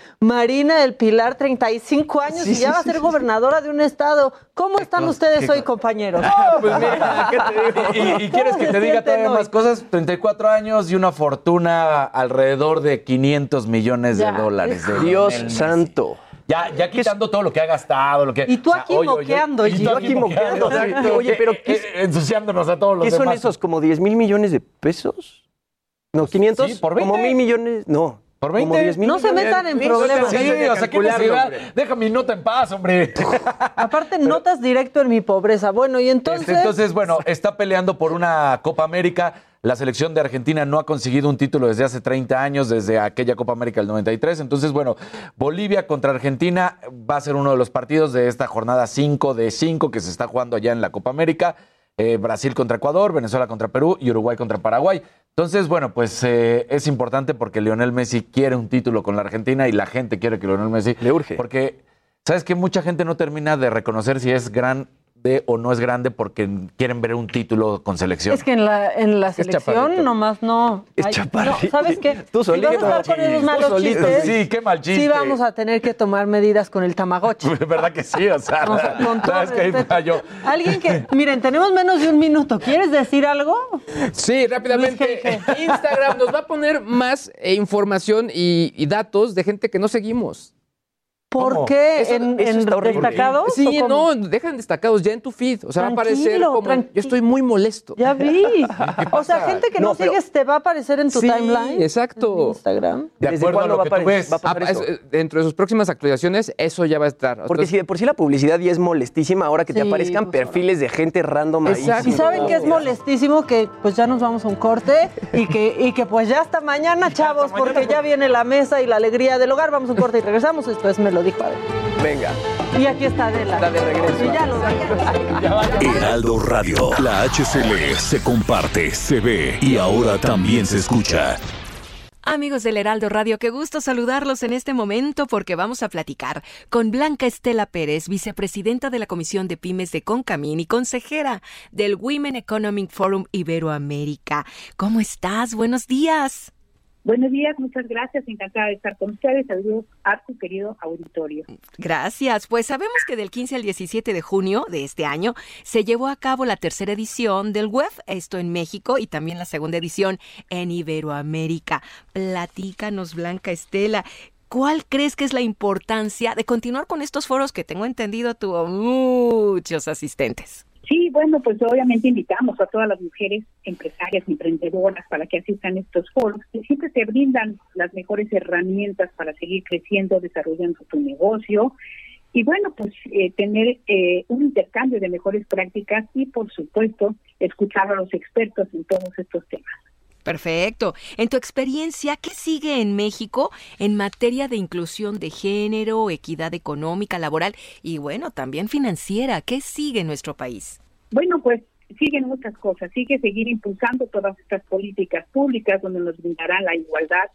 Marina del Pilar, 35 años Sí, y ya sí, va a sí, ser gobernadora de un estado. ¿Cómo están ustedes hoy, compañeros? Pues mira, ¿qué te digo? ¿Y, y quieres que te diga todavía más cosas? 34 años y una fortuna alrededor de 500 millones Ya, de dólares. de Dios Lionel Messi. santo. Ya, ya quitando todo lo que ha gastado, lo que. Y tú aquí moqueando, y tú aquí moqueando. Oye, pero ¿qué, Eh, eh, ensuciándonos a todos los ¿qué son esos? ¿Como 10 mil millones de pesos? No, 500. Sí, por Como 20. mil millones. No. ¿Por Como 20? 10 mil No se metan en problemas. Sí, o sea, qué necesidad. Deja mi nota en paz, hombre. Aparte, notas directo en mi pobreza. Bueno, y entonces. Este, Entonces, bueno, está peleando por una Copa América. La selección de Argentina no ha conseguido un título desde hace 30 años, desde aquella Copa América del 93. Entonces, bueno, Bolivia contra Argentina va a ser uno de los partidos de esta jornada 5 de 5 que se está jugando allá en la Copa América. Eh, Brasil contra Ecuador, Venezuela contra Perú y Uruguay contra Paraguay. Entonces, bueno, pues eh, es importante porque Lionel Messi quiere un título con la Argentina y la gente quiere que Lionel Messi... Le urge. Porque, ¿sabes que Mucha gente no termina de reconocer si es grande o no es grande porque quieren ver un título con selección. Es que en la, en la selección nomás no. Es Ay, chaparrito. no, ¿Sabes qué? Tú si vas a solito. estar con esos Tú malos solito. chistes, Sí, qué mal chiste. Sí vamos a tener que tomar medidas con el tamagotchi. ¿Verdad que sí? O sea, O sea, con todo ¿sabes que ahí respeto. falló? Alguien que, miren, tenemos menos de un minuto. ¿Quieres decir algo? Sí, rápidamente. Instagram nos va a poner más eh, información y, y datos de gente que no seguimos. ¿Por ¿Cómo? qué? Eso- ¿En, eso en destacados? Sí, no, dejan destacados ya en tu feed. O sea, va a aparecer Tranquilo, como. tranqui- Yo estoy muy molesto. Ya vi. O sea, gente que no, No, pero- sigues te va a aparecer en tu Sí, timeline. exacto. Instagram. De ¿Desde acuerdo a cuándo lo va que a tú apare- ves. va a pasar Ah, eso? es- dentro de sus próximas actualizaciones, eso ya va a estar. Porque si de por sí la publicidad ya es molestísima, ahora que te aparezcan pues, perfiles de gente random ahí. Exacto. Y saben que es molestísimo que pues ya nos vamos a un corte y que, y que pues ya hasta mañana, chavos, porque ya viene la mesa y la alegría del hogar. Vamos a un corte y regresamos. Después me lo dijo Adela. Venga. Y aquí está Adela. Está de regreso. Y ya lo Heraldo Radio. La HCL se comparte, se ve y ahora también se escucha. Amigos del Heraldo Radio, qué gusto saludarlos en este momento porque vamos a platicar con Blanca Estela Pérez, vicepresidenta de la Comisión de Pymes de Concamín y consejera del Women Economic Forum Iberoamérica. ¿Cómo estás? Buenos días. Buenos días, muchas gracias. Encantada de estar con ustedes. Saludos a tu querido auditorio. Gracias. Pues sabemos que del 15 al 17 de junio de este año se llevó a cabo la tercera edición del WEF, esto en México, y también la segunda edición en Iberoamérica. Platícanos, Blanca Estela. ¿Cuál crees que es la importancia de continuar con estos foros que tengo entendido tuvo muchos asistentes? Sí, bueno, pues obviamente invitamos a todas las mujeres empresarias, emprendedoras, para que asistan a estos foros, que siempre te brindan las mejores herramientas para seguir creciendo, desarrollando tu negocio y bueno, pues eh, tener eh, un intercambio de mejores prácticas y por supuesto escuchar a los expertos en todos estos temas. Perfecto. En tu experiencia, ¿qué sigue en México en materia de inclusión de género, equidad económica, laboral y bueno, también financiera? ¿Qué sigue en nuestro país? Bueno, pues siguen muchas cosas. Sigue seguir impulsando todas estas políticas públicas donde nos brindarán la igualdad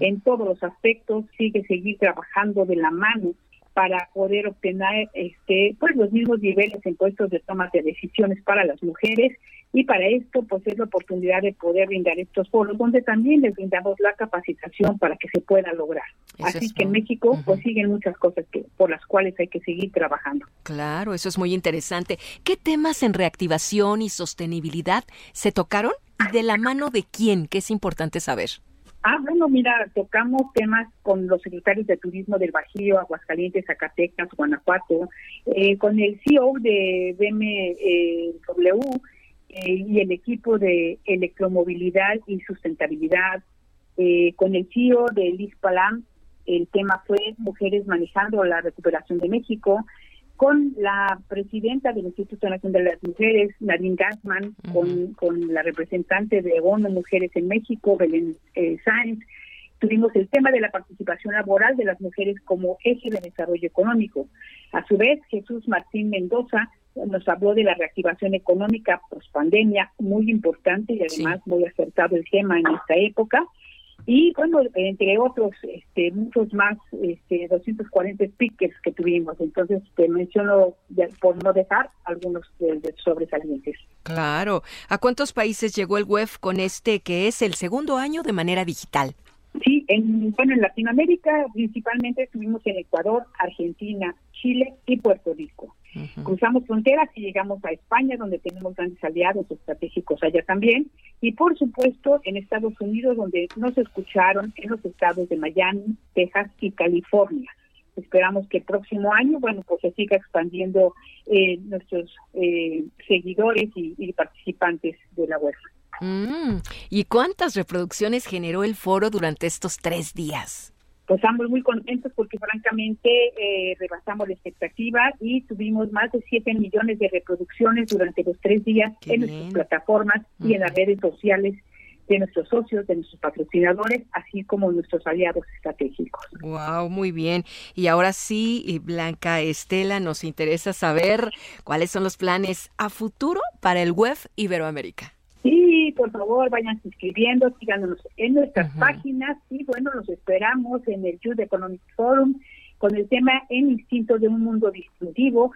en todos los aspectos. Sigue seguir trabajando de la mano para poder obtener este pues los mismos niveles en puestos de toma de decisiones para las mujeres y para esto pues es la oportunidad de poder brindar estos foros donde también les brindamos la capacitación para que se pueda lograr. Eso Así es que en. México pues siguen muchas cosas que por las cuales hay que seguir trabajando. Claro, eso es muy interesante. ¿Qué temas en reactivación y sostenibilidad se tocaron y de la mano de quién? Que es importante saber. Ah, bueno, mira, tocamos temas con los secretarios de Turismo del Bajío, Aguascalientes, Zacatecas, Guanajuato, eh, con el CEO de BMW eh, y el equipo de electromovilidad y sustentabilidad, eh, con el CEO de Liz Palam, el tema fue Mujeres manejando la recuperación de México, con la presidenta del Instituto Nacional de las Mujeres, Nadine Gassman, con, con la representante de ONU Mujeres en México, Belén eh, Sáenz. Tuvimos el tema de la participación laboral de las mujeres como eje de desarrollo económico. A su vez, Jesús Martín Mendoza nos habló de la reactivación económica post pandemia, muy importante y además muy acertado el tema en esta época. Y bueno, entre otros, este, muchos más, este, 240 speakers que tuvimos. Entonces, te menciono, ya, por no dejar, algunos de, de sobresalientes. Claro. ¿A cuántos países llegó el WEF con este que es el segundo año de manera digital? Sí, en, bueno, en Latinoamérica principalmente estuvimos en Ecuador, Argentina, Chile y Puerto Rico. Cruzamos fronteras y llegamos a España, donde tenemos grandes aliados estratégicos allá también. Y por supuesto en Estados Unidos, donde nos escucharon en los estados de Miami, Texas y California. Esperamos que el próximo año, bueno, pues se siga expandiendo eh, nuestros eh, seguidores y, y participantes de la web. Mm, ¿Y cuántas reproducciones generó el foro durante estos tres días? Pues estamos muy contentos porque francamente eh, rebasamos la expectativa y tuvimos más de 7 millones de reproducciones durante los tres días en nuestras plataformas y en las redes sociales de nuestros socios, de nuestros patrocinadores, así como nuestros aliados estratégicos. Wow, muy bien. Y ahora sí, Blanca Estela, nos interesa saber cuáles son los planes a futuro para el web Iberoamérica. Sí, por favor, vayan inscribiendo, síganos en nuestras páginas y bueno, los esperamos en el Youth Economic Forum con el tema En Instinto de un Mundo Distintivo.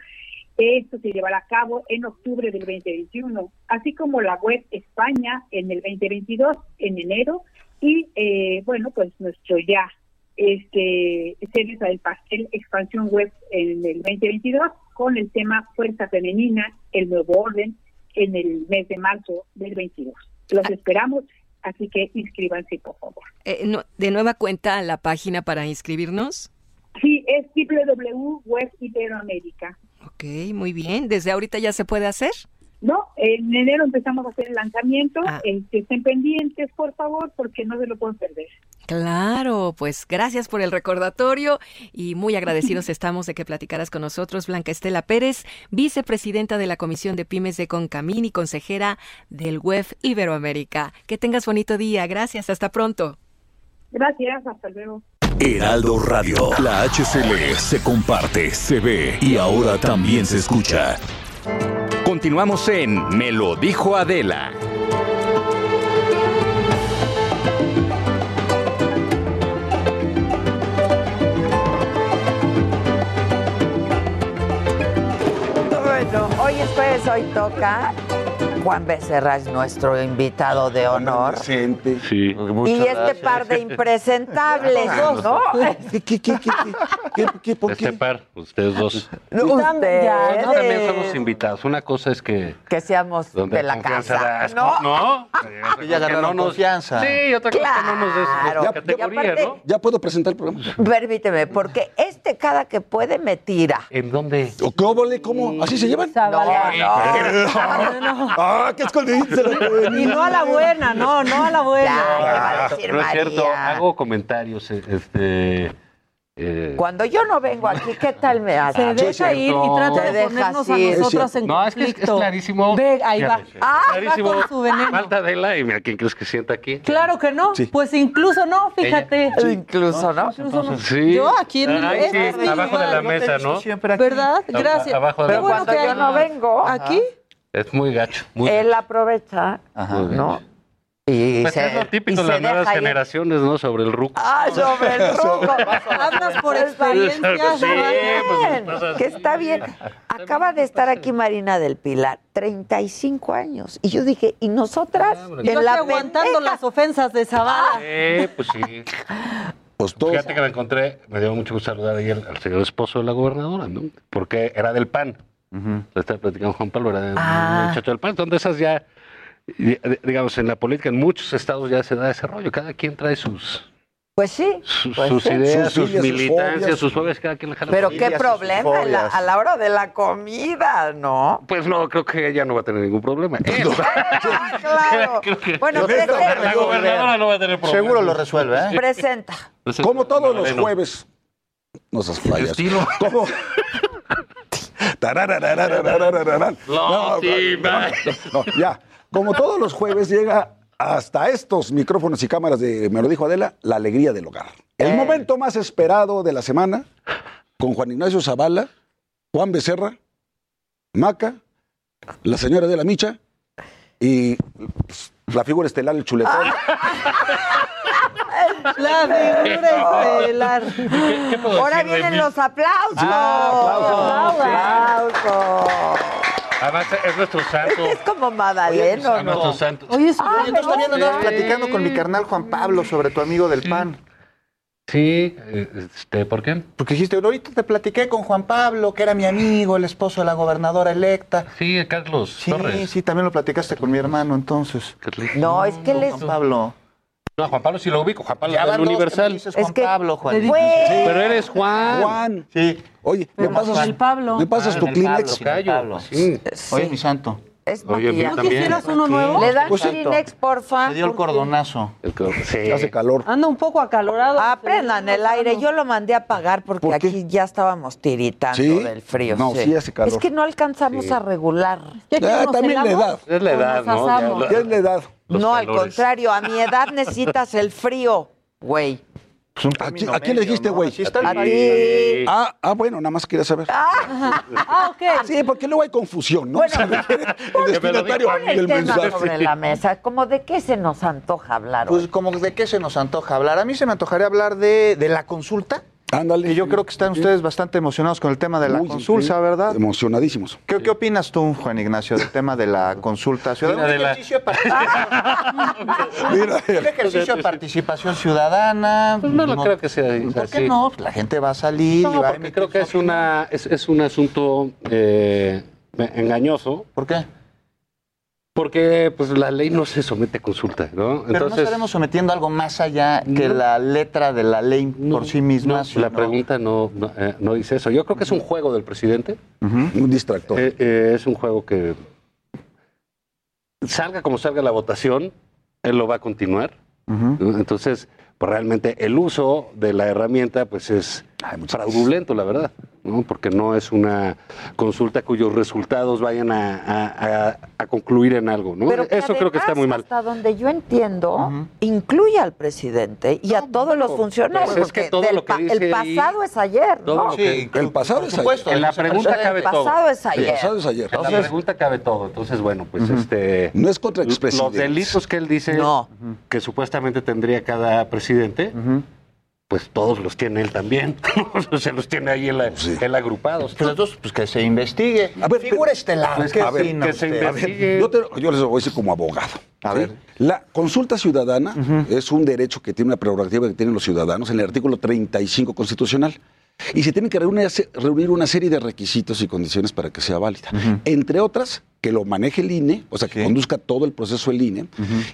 Esto se llevará a cabo en octubre del 2021, así como la web España en el 2022, en enero, y eh, bueno, pues nuestro ya este cereza del pastel expansión web en el 2022 con el tema Fuerza Femenina, el nuevo orden, en el mes de marzo del 22. Los esperamos, así que inscríbanse, por favor. Eh, no, ¿De nueva cuenta la página para inscribirnos? Sí, es www.web Iberoamérica. Ok, muy bien. ¿Desde ahorita ya se puede hacer? No, en enero empezamos a hacer el lanzamiento. Ah. Este, estén pendientes, por favor, porque no se lo pueden perder. Claro, pues gracias por el recordatorio y muy agradecidos estamos de que platicaras con nosotros, Blanca Estela Pérez, vicepresidenta de la Comisión de Pymes de Concamín y consejera del WEF Iberoamérica. Que tengas bonito día, gracias, hasta pronto. Gracias, hasta luego. Heraldo Radio. La HCL se comparte, se ve y ahora también se escucha. Continuamos en Me lo dijo Adela. Hoy es jueves, hoy toca. Juan Becerra es nuestro invitado de honor. Presente. Sí. Y este par de impresentables, ¿no? ¿Qué, qué, qué, qué, qué, qué, por Este qué? par, ustedes dos. Ustedes. Nosotros también somos invitados. Una cosa es que. Que seamos de la casa. da asco. ¿no? No. Que ya ganaron confianza. Sí, otra cosa que no nos des Claro. des categoría, Y aparte- ¿no? Ya puedo presentar el programa. Permíteme, porque este cada que puede me tira. ¿En dónde? ¿Cómo, cómo? ¿Así se llevan? No, no. Ah, qué pueden Y no a la buena, no, no a la buena. Ya, ¿qué va a decir No es cierto, hago comentarios. Este. eh, Cuando yo no vengo aquí, ¿qué tal me hace? Se deja ir y trata de ponernos a nosotras en No, es que es, clarísimo. Ve, ahí va. Ah, va clarísimo. con su veneno. Falta de la y mira, ¿quién crees que sienta aquí? Claro que no. Pues incluso no, fíjate. Incluso, ¿no? Incluso no. Sí. Yo aquí en Ay, este abajo de la mesa, ¿no? ¿Verdad? Gracias. abajo de Pero la bueno que yo hay- no vengo, Aquí. Es muy gacho. Muy él aprovecha. ¿no? Y Pues se, es lo típico de las nuevas ir. generaciones, ¿no? Sobre el ruco. Ah, sobre el ruco. Hablas por experiencia. Sí, pues, así. que está bien. Acaba de estar aquí Marina del Pilar, 35 años. Y yo dije, ¿y nosotras? En la aguantando pendeja. las ofensas de Zavala. Eh, pues sí. Pues todos. Fíjate que me encontré, me dio mucho gusto saludar ayer al señor esposo de la gobernadora, ¿no? Porque era del PAN. Lo estaba platicando Juan Pablo, era de- Ah. un muchacho del PAN. Entonces esas ya, y- digamos, en la política, en muchos estados ya se da ese rollo. Cada quien trae sus, Pues sí. sus, pues sus sí. ideas, Sus sus, militancias, sus fobias, cada quien le jala. Pero qué problema la- a la hora de la comida, ¿no? Pues no, creo que ella no va a tener ningún problema. Él. Ah, claro. Creo que- Bueno, la gobernadora no va a tener problema. Seguro lo resuelve, ¿eh? presenta. Como todos los jueves. No seas playas. Estilo. No, ya, como todos los jueves llega hasta estos micrófonos y cámaras de, me lo dijo Adela, la alegría del hogar. El eh. momento más esperado de la semana con Juan Ignacio Zavala, Juan Becerra, Maca, la señora de la Micha y... Pues, la figura estelar, el chuletón. La figura estelar. ¿Qué puedo Ahora decir de vienen mí? los aplausos. Ah, aplausos. Además, es nuestro santo. Es como Madaleno, Es nuestro ¿no? santo. Oye, su Ah, no. andabas platicando con mi carnal Juan Pablo sobre tu amigo del PAN. Sí, eh, este, ¿por qué? Porque dijiste, ahorita te platiqué con Juan Pablo, que era mi amigo, el esposo de la gobernadora electa. Sí, Carlos Sí, Torres. sí, también lo platicaste con mi hermano entonces. No, es que les... Juan Pablo. No, Juan Pablo sí lo ubico. Juan Pablo del Universal. dices Es Juan que- Pablo, Juan. Fue- Pero eres Juan. Juan. Sí. Oye, ¿me Pero pasas, Pablo. ¿me pasas tu el Kleenex? Pablo. Sí. Oye, mi santo. Es Oye, mira, maquillaje. ¿No también. quisieras uno nuevo? ¿Le dan Pues, Kleenex, porfa? Me dio el cordonazo. El que- sí. Hace calor. Anda un poco acalorado. Aprendan el aire. Yo lo mandé a apagar porque ¿Por qué? aquí ya estábamos tiritando ¿Sí? del frío. No, sí hace calor. Es que no alcanzamos Sí. a regular. ¿Ya que Ah, también la edad. Es la ¿O edad, ¿no? Ya Ya es la edad. Los no, al calores. contrario, a mi edad necesitas el frío, güey. Pues un ¿A quién- término a quién le dijiste, ¿no? güey? A ti. Ah, ah, bueno, nada más quería saber. Ah, ok. Sí, porque luego hay confusión, ¿no? Bueno, el destinatario Pon el tema mensaje. sobre la mesa. ¿Cómo de qué se nos antoja hablar Pues hoy? como de qué se nos antoja hablar. A mí se me antojaría hablar de, de la consulta. Ándale. Y yo creo que están ustedes bastante emocionados con el tema de la Uy, consulta, sí, ¿verdad? Emocionadísimos. ¿Qué, qué opinas tú, Juan Ignacio, del tema de la consulta ciudadana? Mira, Un de la- ejercicio de participación, Mira, un ejercicio de participación ciudadana. Pues no lo creo que sea ¿Por así. qué no? Pues la gente va a salir y No, va a porque emitir creo que es, una, es, es un asunto eh, engañoso. ¿Por qué? Porque pues la ley no se somete a consulta, ¿no? Pero no estaremos sometiendo algo más allá que la letra de la ley por sí misma. No, sino- la pregunta no, no, eh, no dice eso. Yo creo que es un juego del presidente. Un distractor. Eh, eh, es un juego que salga como salga la votación, él lo va a continuar. Entonces, pues realmente el uso de la herramienta pues es fraudulento, la verdad, ¿no? porque no es una consulta cuyos resultados vayan a, a- a- a concluir en algo. ¿no? Pero Eso creo que está muy mal. Hasta donde yo entiendo, incluye al presidente y a todos los funcionarios. pues es que todo lo que dice el pasado es ayer, todo ¿no? el pasado es ayer. En la pregunta El cabe todo. pasado es ayer. El pasado es ayer. En la pregunta cabe todo. Entonces, bueno, pues este. No es contra Los expresidentes. delitos que él dice que supuestamente tendría cada presidente, pues todos los tiene él también. Se los tiene ahí él, él agrupados. Pues entonces, pues que se investigue. A ver, Figura estelar. Pues, ¿qué a ver, opina que se ver, yo, te- yo les voy a decir como abogado. A ver. La consulta ciudadana es un derecho que tiene una prerrogativa que tienen los ciudadanos en el artículo 35 constitucional. Y se tienen que reunir, reunir una serie de requisitos y condiciones para que sea válida. Entre otras, que lo maneje el INE, o sea, que conduzca todo el proceso el INE,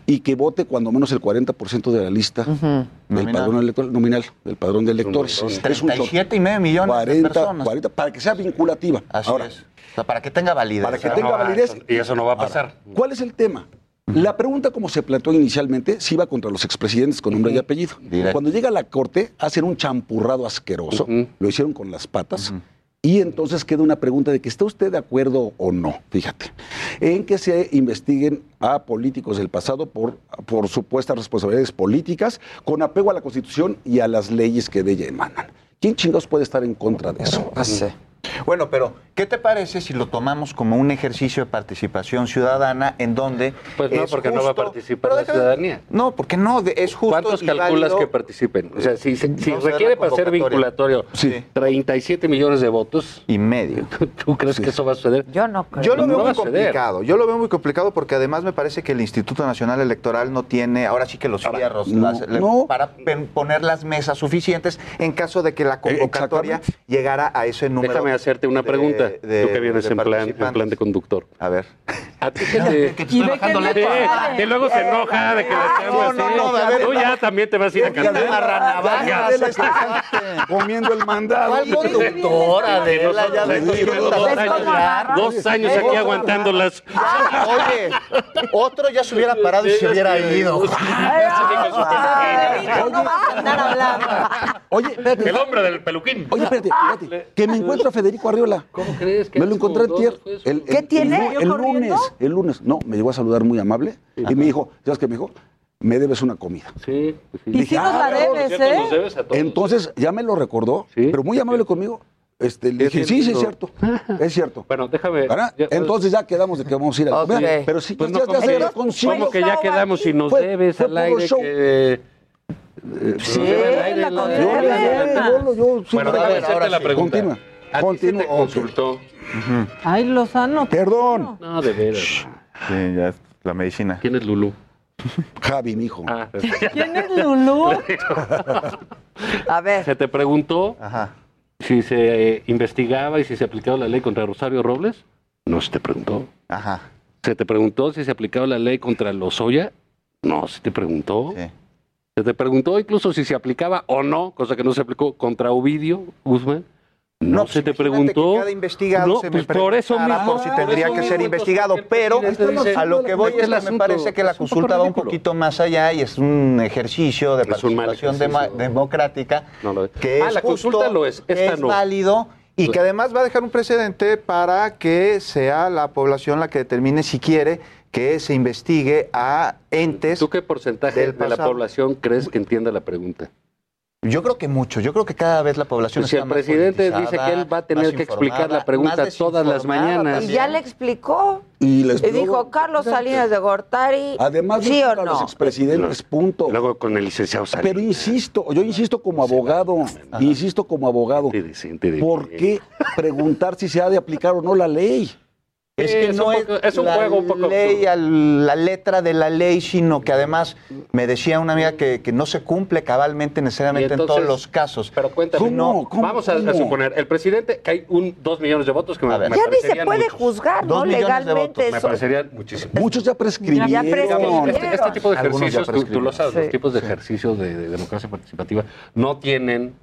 y que vote cuando menos el 40% de la lista del Nominal. padrón electoral, nominal, del padrón de electores. Es un 37 y medio millones de 40, personas. 40, para que sea vinculativa. Así Ahora, es. O sea, para que tenga validez. para que Ah, tenga no, validez. Y eso no va a Ahora, pasar. ¿Cuál es el tema? La pregunta, como se planteó inicialmente, si iba contra los expresidentes con nombre y apellido. Cuando llega a la corte, hacen un champurrado asqueroso, lo hicieron con las patas, y entonces queda una pregunta de que está usted de acuerdo o no, fíjate, en que se investiguen a políticos del pasado por, por supuestas responsabilidades políticas, con apego a la Constitución y a las leyes que de ella emanan. ¿Quién chingados puede estar en contra de eso? Bueno, pero ¿qué te parece si lo tomamos como un ejercicio de participación ciudadana en donde Pues no, es porque no va a justo- participar la ciudadanía. No, porque no, es justo ¿Cuántos y calculas válido- que participen? O sea, si, si No sé requiere para ser vinculatorio 37 millones de votos. Y medio. ¿Tú crees que eso va a suceder? Yo no creo. Yo lo No veo muy complicado. Yo lo veo muy complicado porque además me parece que el Instituto Nacional Electoral no tiene, ahora sí que los fierros no, las- le- no. para poner las mesas suficientes en caso de que la convocatoria llegara a ese número. Déjame hacerte una pregunta. de- Tú que vienes de en plan, en plan de conductor. A ver. A ti que te... Que te que luego se enoja de que le estamos no, no, no, Tú ya también te vas a ir a cantar. Comiendo el mandado. ¿Cuál conductor, Adela? Ya dos años. años, dos años aquí aguantándolas. Oye, otro ya se hubiera parado y se hubiera ido. Oye, espérate. El hombre del peluquín. Oye, espérate, espérate. Que me encuentro Federico Arriola. ¿Cómo crees? Me lo encontré antier. El, ¿Qué el- tiene? El, el lunes, el lunes. No, me llegó a saludar muy amable y me dijo, ¿sabes qué me dijo? Me debes una comida. Sí, pues sí. Y sí nos la debes, ¿eh? Nos debes a todos. Entonces ya me lo recordó, pero muy amable conmigo. Este, le dije, sí, sí, es cierto. Es cierto. Bueno, déjame. Ya- Entonces ya quedamos de que vamos a ir a comer. Pero sí, Pues ya, no, ya como se que, como que ya quedamos y nos Fue- debes fue al aire show. que... eh, Sí, la comida Yo, yo, yo, yo, sí, Bueno, a déjame hacerte ahora la sí. pregunta. Continúa. ¿A te consultó? Ay, Lozano. Perdón. No, de veras. Sí, ya es la medicina. ¿Quién es Lulú? Javi, mijo. Ah, ¿Quién es Lulú? A ver, se te preguntó Ajá. si se eh, investigaba y si se aplicaba la ley contra Rosario Robles. No se te preguntó. Ajá. Se te preguntó si se aplicaba la ley contra Lozoya. No se te preguntó. Sí. Se te preguntó incluso si se aplicaba o no, cosa que no se aplicó, contra Ovidio Guzmán. No, pues se te preguntó. Que cada investigado No, se pues me por eso mismo. por si tendría que ser investigado, ¿por qué el pero a lo que voy "Este es que me parece que la consulta va un ridículo"? poquito más allá y es un ejercicio de participación democrática No que Ah, es la consulta lo es, es no. válido y que además va a dejar un precedente para que sea la población la que determine si quiere que se investigue a entes. ¿Tú qué porcentaje de la población crees que entienda la pregunta? Yo creo que mucho. Yo creo que cada vez la población Pues si está el más presidente dice que él va a tener que explicar la pregunta todas las mañanas. y también. ya le explicó. Y les Y dijo, Carlos Salinas de Gortari, Además, ¿sí o a los no? expresidentes, punto. Luego con el licenciado Salinas. Pero insisto, yo insisto como abogado, insisto como abogado, ¿por qué preguntar si se ha de aplicar o no la ley? Es que es no un es, poco- es un la juego un poco ley, al- la letra de la ley, sino que además me decía una amiga que, que no se cumple cabalmente necesariamente en todos los casos. Pero cuéntame, No, vamos a, a suponer, el presidente, que hay un dos millones de votos que me, me Ya ni se puede muchos. juzgar, ¿no? Legalmente Me eso. parecerían muchísimos. Muchos ya prescribieron. Ya prescribieron. Este, este tipo de ejercicios, tú, tú lo prescribieron. sabes, Sí. los tipos de ejercicios de, de democracia participativa no tienen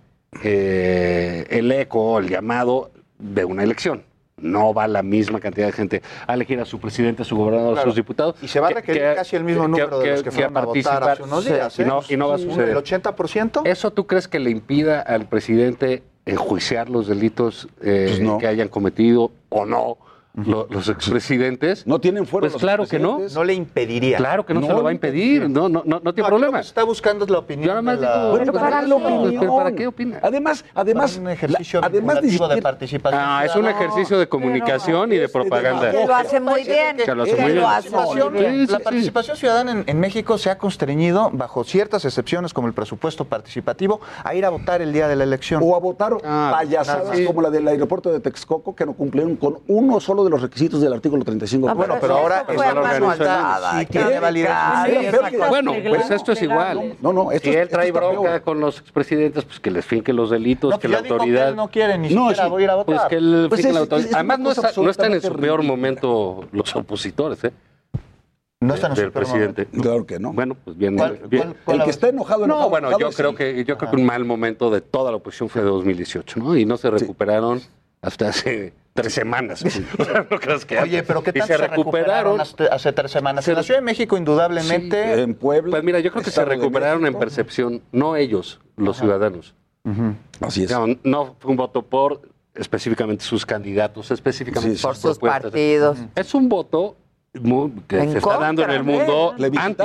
eh, el eco, el llamado de una elección. No va la misma cantidad de gente a elegir a su presidente, a su gobernador, a sus diputados. Y se va a que- requerir que- casi el mismo que- número de que- los que, que fueron a votar participar. hace unos días. Sí, ¿eh? y no, y no va a suceder. ¿El 80%? ¿Eso tú crees que le impida al presidente enjuiciar los delitos eh, Pues que hayan cometido o no lo- los expresidentes? No tienen fuero Pues los claro que no. No le impediría. Claro que no, se lo va a impedir. No, no, no, no tiene problema. está buscando la opinión. Yo nada más de la- digo, Bueno, pues, para ¿para la qué? opinión. Pero ¿para qué opina? Además, además, un ejercicio la- además de participación. Ah, es un ejercicio de comunicación y de propaganda. Que lo hace muy bien. Que lo hace muy bien. participación, la participación ciudadana en, en México se ha constreñido, bajo ciertas excepciones como el presupuesto participativo, a ir a votar el día de la elección. O a votar payasadas sí. como la del aeropuerto de Texcoco que no cumplieron con uno solo de los requisitos del artículo 35. Ah, bueno, pero ahora es fue a mano alzada, Sí, tiene tiene validez. Bueno, pues esto es igual. No, no, esto si él trae esto está bronca peor. con los expresidentes, pues que les finque los delitos, No, que la autoridad. él no quiere ni No, siquiera sí, voy a ir a votar. Pues que él Pues finque es- la autoridad. es una Además, no está, no están en su peor momento los opositores, ¿eh? No están en del su peor presidente. Claro que no. Bueno, pues bien. ¿Cuál- bien. cuál- cuál El que está enojado, No, enojado, bueno, enojado yo creo que yo creo que un mal momento de toda la oposición fue de 2018, ¿no? Y no se recuperaron hasta hace tres semanas. O sea, no creas que Oye, pero ¿qué y tal se recuperaron hace, hace tres semanas? En la Ciudad de México, indudablemente. En Puebla. Pues mira, yo creo que se recuperaron en percepción, no ellos, los ciudadanos. Así es. No, no fue un voto por específicamente sus candidatos, específicamente Sí. Por sus propuestas. partidos. Es un voto que En se está dando en el mundo anti.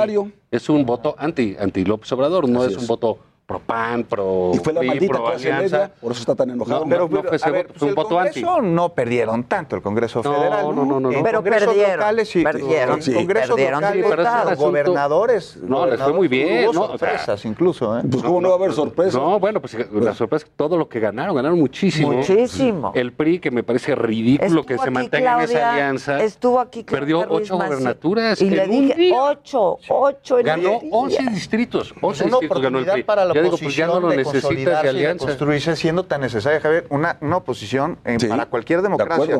Es un voto anti, anti López Obrador, no es un voto pro PAN, pro Y fue la maldita pro Alianza. por eso está tan enojado. No, Pero, no fue a ver, pues fue un el voto anti. Congreso no perdieron tanto, el Congreso No, Federal. no, no, no. Pero perdieron, locales sí. perdieron, sí. congresos Perdieron locales, diputados. los gobernadores. No, les fue muy bien, Hubo ¿no? O sea, sorpresas incluso, ¿eh? Pues cómo no va a haber sorpresa. No, bueno, pues la sorpresa es que todo lo que ganaron, ganaron muchísimo. Muchísimo. El PRI, que me parece ridículo que se mantenga en esa alianza. Estuvo aquí Perdió ocho gobernaturas Y le dije, ocho, ocho en Ganó. 11 distritos. 11 una distritos ganó el PRI. Ya digo, pues ya no lo de necesitas de consolidarse y de alianza. construirse siendo tan necesaria, Javier, una, una oposición en- Sí, para cualquier de democracia.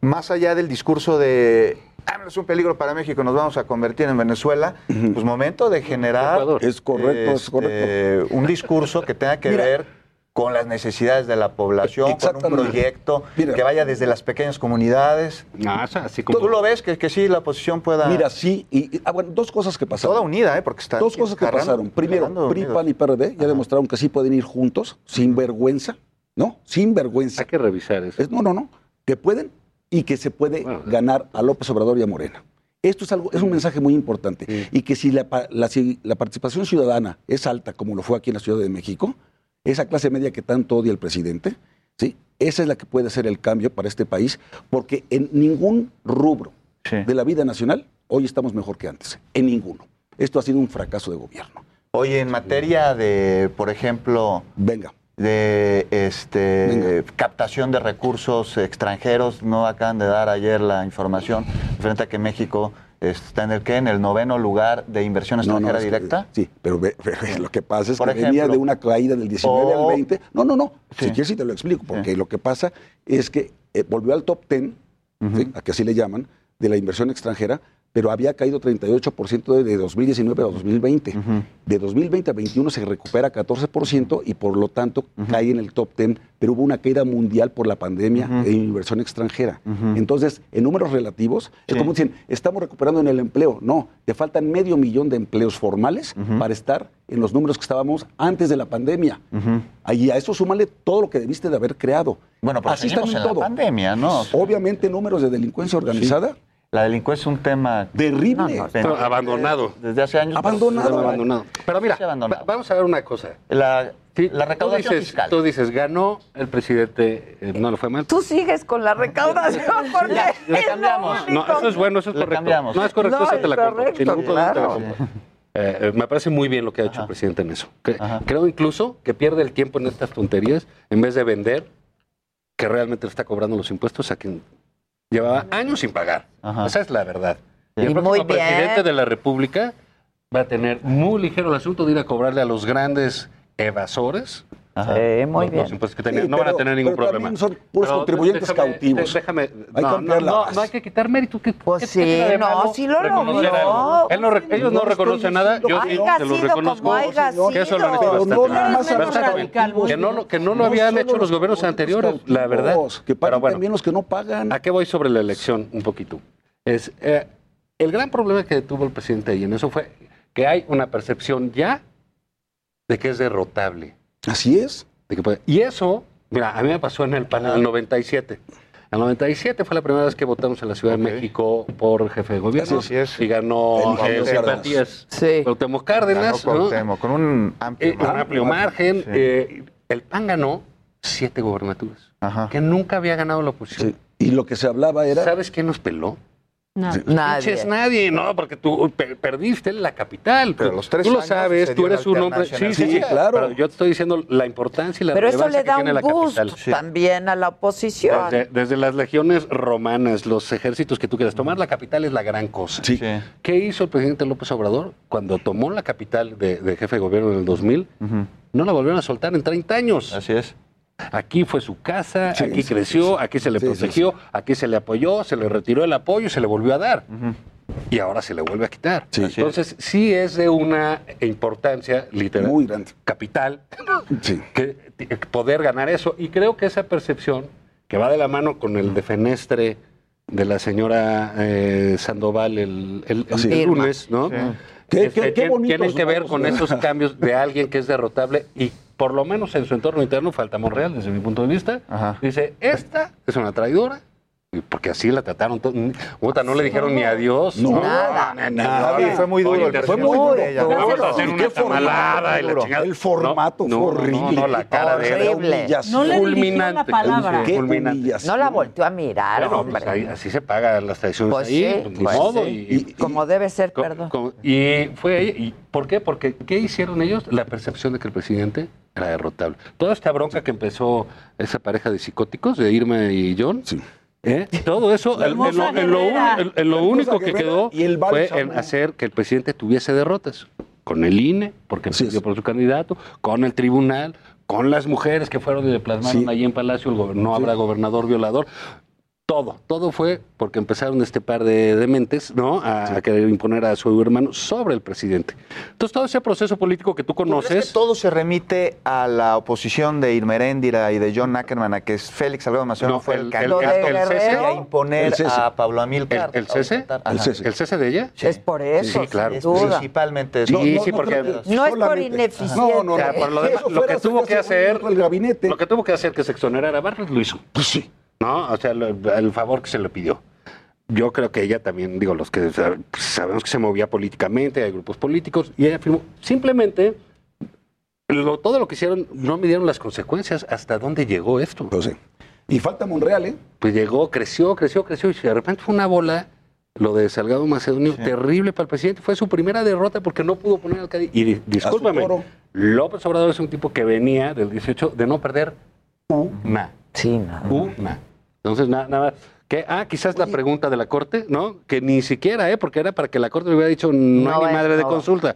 Más allá del discurso de "Ah, es un peligro para México, nos vamos a convertir en Venezuela, pues momento de generar. Es correcto, es este, correcto. un discurso que tenga que Mira. ver con las necesidades de la población, con un proyecto Mira. que vaya desde las pequeñas comunidades. No, o sea, así como... ¿Tú lo ves que, que sí la oposición pueda... Mira, sí, y, y- ah, bueno, dos cosas que pasaron. toda unida, ¿eh? Porque está Dos cosas que pasaron. Primero, PRI. PAN y PRD ya demostraron que sí pueden ir juntos, sin vergüenza, ¿no? Sin vergüenza. Hay que revisar eso. Es- no, no, no. Que pueden y que se puede Bueno. ganar a López Obrador y a Morena. Esto es algo, es un mensaje muy importante. Y que si la, pa- la- si la participación ciudadana es alta, como lo fue aquí en la Ciudad de México, esa clase media que tanto odia el presidente, ¿sí? esa es la que puede hacer el cambio para este país, porque en ningún rubro Sí. de la vida nacional hoy estamos mejor que antes. En ninguno. Esto ha sido un fracaso de gobierno. Oye, en materia de, por ejemplo, Venga. de este Venga. captación de recursos extranjeros, no acaban de dar ayer la información frente a que México está en el qué, en el noveno lugar de inversión No, no, extranjera que- directa. sí, pero, ve- lo que pasa es Por que venía de una caída del 19 O- al 20. No, no, no. Sí. Si quieres sí te lo explico, porque lo que pasa es que eh, volvió al top 10, ¿sí? a que así le llaman, de la inversión extranjera, pero había caído 38% de, de 2019 a 2020. De 2020 a 21 se recupera 14% y por lo tanto cae en el top 10, pero hubo una caída mundial por la pandemia Ujú. de inversión extranjera. Entonces, en números relativos, es como dicen, estamos recuperando en el empleo. No, te faltan medio millón de empleos formales para estar en los números que estábamos antes de la pandemia. Y a eso súmale todo lo que debiste de haber creado. Bueno, pero Así seguimos en en la todo. pandemia, ¿no? Obviamente números de delincuencia organizada La delincuencia es un tema terrible. Pero abandonado. desde hace años. Abandonado. pero- abandonado. Pero mira, abandonado. vamos a ver una cosa. La, la recaudación tú dices, fiscal. Tú dices, ganó el presidente, eh, no le fue mal. Tú sigues con la recaudación porque es lo cambiamos. único. No, eso es bueno, eso es Le correcto. cambiamos. No es correcto, No, esa te es la correcto, te la claro. compro. Eh, eh, me parece muy bien lo que ha hecho el presidente en eso. Que- creo incluso que pierde el tiempo en estas tonterías en vez de vender que realmente le está cobrando los impuestos a quien Llevaba años sin pagar. Esa es la verdad. Y el Y próximo muy bien. presidente de la República va a tener muy ligero el asunto de ir a cobrarle a los grandes evasores. Sí, muy los, bien. los impuestos que tenían. Sí, no van a tener ningún pero problema. son puros Pero contribuyentes déjame- cautivos. Déjame, Hay que no, hay que quitar mérito. ¿Qué, Pues sí, de no, malo sí lo logró. Él no ellos no, reconocen nada, yo sí se lo sido reconozco. que eso lo han hecho bastante los Que no lo, que no lo no habían hecho los los gobiernos anteriores, la verdad. que bueno, también los que no pagan. ¿A qué voy sobre la elección un poquito? Es eh, el gran problema que tuvo el presidente ahí en eso fue que hay una percepción ya de que es derrotable. Así es. De que puede- y eso, mira, a mí me pasó en el el 97. En el 97 fue la primera vez que votamos en la Ciudad de México por jefe de gobierno. Así es. Y ganó El eh, Matías Sí. Cuauhtémoc Cárdenas. Ganó ¿no? Con un amplio Eh, un amplio margen. Sí. eh, el PAN ganó siete gobernaturas. Que nunca había ganado la oposición. Y lo que se hablaba era. ¿Sabes quién nos peló? Nadie. Nadie, no, porque tú per- perdiste la capital. Pero Tú- los tres tú lo sabes, tú eres un hombre. Sí, sí, sí, claro. Pero yo te estoy diciendo la importancia y la Pero eso relevancia le da que tiene un la boost capital. también a la oposición. Desde, desde las legiones romanas, los ejércitos que tú quieras tomar, la capital es la gran cosa. ¿Qué hizo el presidente López Obrador cuando tomó la capital de, de jefe de gobierno en el 2000? No la volvieron a soltar en 30 años. Así es. Aquí fue su casa, Sí, aquí sí, creció, aquí se le Sí, sí, protegió, aquí se le apoyó, se le retiró el apoyo y se le volvió a dar. Y ahora se le vuelve a quitar. Entonces, sí es de una importancia literal, Muy grande. capital, Sí. que, poder ganar eso. Y creo que esa percepción, que va de la mano con el defenestre de la señora eh, Sandoval el, el- el Sí. lunes, ¿no? Sí. Qué- Este, qué- qué tienen que ver con esos cambios de alguien que es derrotable y por lo menos en su entorno interno, falta Monreal desde mi punto de vista, dice, esta es una traidora, porque así la trataron, puta, no le dijeron ni adiós. No, nada, Javi, fue muy duro Fue muy duro. Vamos a hacer ¿Y una qué formato tamalada y la duro? chingada. El formato No, fue horrible. No, no, la cara de. No fulminante. una palabra. Qué Fulminante. humillación. No la volteó a mirar, hombre. pues ahí- así se pagan las traiciones Pues ahí, sí, pues, pues modo. sí. y- y- Como debe ser, Co- perdón. co- y fue ahí. ¿Y ¿Por qué? Porque ¿qué hicieron ellos? La percepción de que el presidente era derrotable. Toda esta bronca que empezó esa pareja de psicóticos, de Irma y John, ¿eh? todo eso, en, lo, hermosa en lo guerrera. un- en- en lo La único que quedó y fue en hacer que el presidente tuviese derrotas. Con el INE, porque Sí, perdió por su candidato, con el tribunal, con las mujeres que fueron y le plasmaron Sí. allí en Palacio, el no habrá gobernador violador. Todo, todo fue porque empezaron este par de dementes, ¿no? A, a querer imponer a su hermano sobre el presidente. Entonces, todo ese proceso político que tú ¿Tú crees conoces. que todo se remite a la oposición de Irma Heréndira y de John Ackerman, a que es Félix Salgado Macedonio No, fue el, el- el- candidato el- el cese. a imponer a Pablo ¿El, Amílcar? el cese? El cese. ¿El cese de ella? Es por eso, Sí, claro. sin duda. Principalmente eso. Sí, sí, porque- No es por ineficiente. No, no, no. por lo, demás, lo que tuvo que hacer, El gabinete. lo que tuvo que hacer que se exonerara a Bartlett lo hizo. Pues sí. ¿No? O sea, lo- el favor que se le pidió. Yo creo que ella también, digo, los que sab- sabemos que se movía políticamente, hay grupos políticos, y ella firmó. Simplemente, lo- todo lo que hicieron, no midieron las consecuencias. ¿Hasta dónde llegó esto? Pues sí. Y falta Monreal, ¿eh? Pues llegó, creció, creció, creció, y de repente fue una bola, lo de Salgado Macedonio, terrible para el presidente. Fue su primera derrota porque no pudo poner al Cádiz. Y di- discúlpame. López Obrador es un tipo que venía del 18 de no perder una. Sí, no. Una. Entonces, nada, nada. Que, ah, quizás la pregunta de la Corte, ¿no? Que ni siquiera, ¿eh? Porque era para que la Corte le hubiera dicho, no, No, hay ni madre de consulta.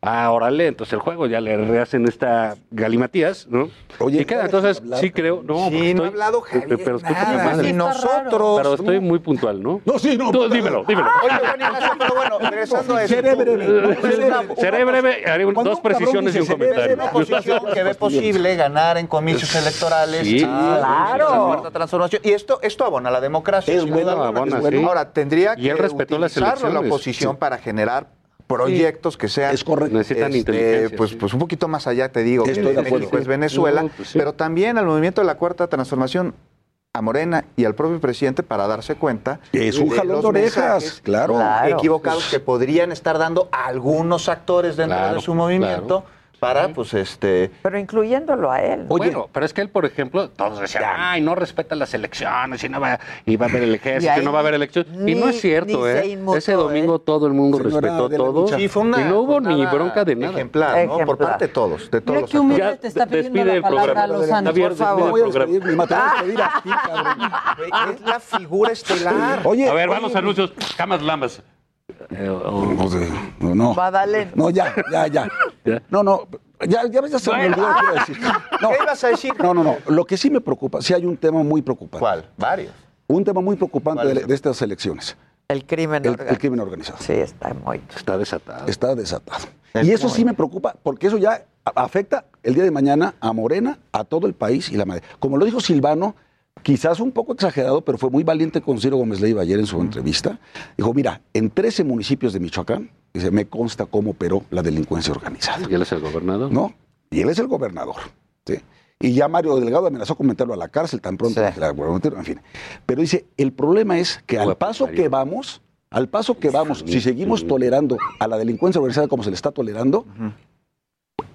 Ah, órale, entonces el juego ya le rehacen esta galimatías, ¿no? Oye, y queda, entonces, sí creo, no, Sí, porque no ha estoy- hablado eh, Javier, pero escúchame, nada, madre. ni nosotros. Pero estoy muy puntual, ¿no? No, sí, no. Tú, pero- dímelo, dímelo. Oye, Juan Ignacio, pero bueno, regresando a eso. Seré breve. no, seré breve. Haré un- dos precisiones y un comentario. Una oposición que ve posible ganar en comicios electorales. Sí, a claro. la cuarta transformación. Y esto, esto abona a la democracia. Es sin bueno, duda alguna. abona, bueno. Ahora, tendría Y él que respetó las utilizarlo la oposición para generar proyectos que sean Es correcto. Necesitan este, inteligencia. pues, sí. pues un poquito más allá, te digo, que Estoy de México es Venezuela, No, pues sí. pero también al movimiento de la Cuarta Transformación, a Morena y al propio presidente para darse cuenta Es un jalón los de orejas, mensajes claro. Claro. equivocados que podrían estar dando algunos actores dentro Claro, de su movimiento claro. Para, pues, este... Pero incluyéndolo a él. bueno, pero es que él, por ejemplo, todos decían, ay, no respeta las elecciones y no va, y va a haber el Y ejército, y no va a haber elecciones. y no ni- es cierto, ni ¿eh? inmutó, Ese domingo todo el mundo Señora respetó todo. Sí, fue una y no hubo ni bronca de nada. Ejemplar, ¿no? Por parte de todos, de todos Mira los qué humilde te está Ya, pidiendo despide la el palabra programa. Lozano, por favor. Voy a despedir, a despedir a ti, cabrón. Es la figura estelar. Oye, a ver, oye, vamos a anuncios. Camas Lambas. Eh, No, sé, no. No, ya, ya, ya. No, no, ya, ya, ya se me olvidó lo que iba a decir. No, ¿Qué ibas a decir? no, no, no. Lo que sí me preocupa, sí hay un tema muy preocupante. ¿Cuál? Varios. Un tema muy preocupante ¿Cuál de, es? de estas elecciones. El crimen El, organizado. el crimen organizado. Sí, está muy. Está desatado. Está desatado. Es Y eso muy- sí me preocupa, porque eso ya afecta el día de mañana a Morena, a todo el país y la madre. Como lo dijo Silvano, quizás un poco exagerado, pero fue muy valiente con Ciro Gómez Leiva ayer en su entrevista. Dijo, mira, en 13 municipios de Michoacán, dice, me consta cómo operó la delincuencia organizada. ¿Y él es el gobernador? ¿No? Y él es el gobernador. ¿sí? Y ya Mario Delgado amenazó con meterlo a la cárcel tan pronto que la en fin. Pero dice, el problema es que al paso que vamos, al paso que vamos, si seguimos tolerando a la delincuencia organizada como se le está tolerando,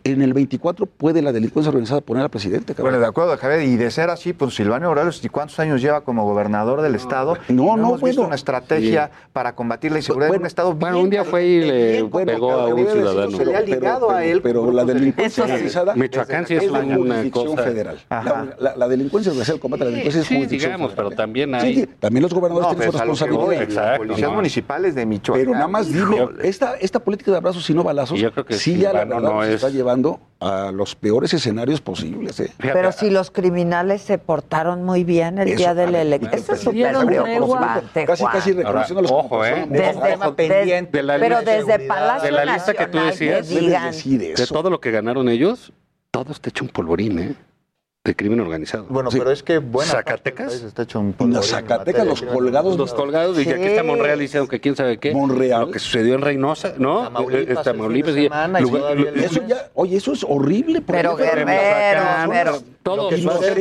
en el 24 puede la delincuencia organizada poner al presidente. cabrón. Bueno, de acuerdo, Javier. Y de ser así, pues Silvano Aureoles, ¿y cuántos años lleva como gobernador del Estado? No, no, hemos visto bueno. una estrategia Sí. para combatir la inseguridad en un Estado Bueno, un día fue y le pegó a un ciudadano. Se le ha ligado a él. Pero la delincuencia organizada Michoacán sí es una jurisdicción cosa- federal. La, la- la delincuencia organizada, el combate a la delincuencia es Sí, jurisdicción digamos, federal. pero también Sí, hay... sí, también los gobernadores No, tienen su pues, voy, responsabilidad. las policías no. municipales de Michoacán. Pero nada más digo, esta, política de abrazos y no balazos, sí ya la verdad no está llevando a los peores escenarios posibles. ¿eh? Pero si los criminales se portaron muy bien el Eso, día de a la elección. Eso es súper preocupante, Casi, casi reconociendo los ojo, ¿eh? Desde, Ojo, des- de la pero desde Palacio de la lista que tú decías, que digan, decir De todo lo que ganaron ellos, todo está hecho un polvorín, ¿eh? De crimen organizado. Bueno, pero es que buena Zacatecas. está hecho un en Zacatecas, los colgados. Los colgados, y aquí está Monreal diciendo que quién sabe qué. Monreal. Lo que sucedió en Reynosa, ¿no? Tamaulipas, Eh, eh, Tamaulipas, y- semana, y lugar- Eso ya, oye, eso es horrible. porque Pero Guerrero, todo.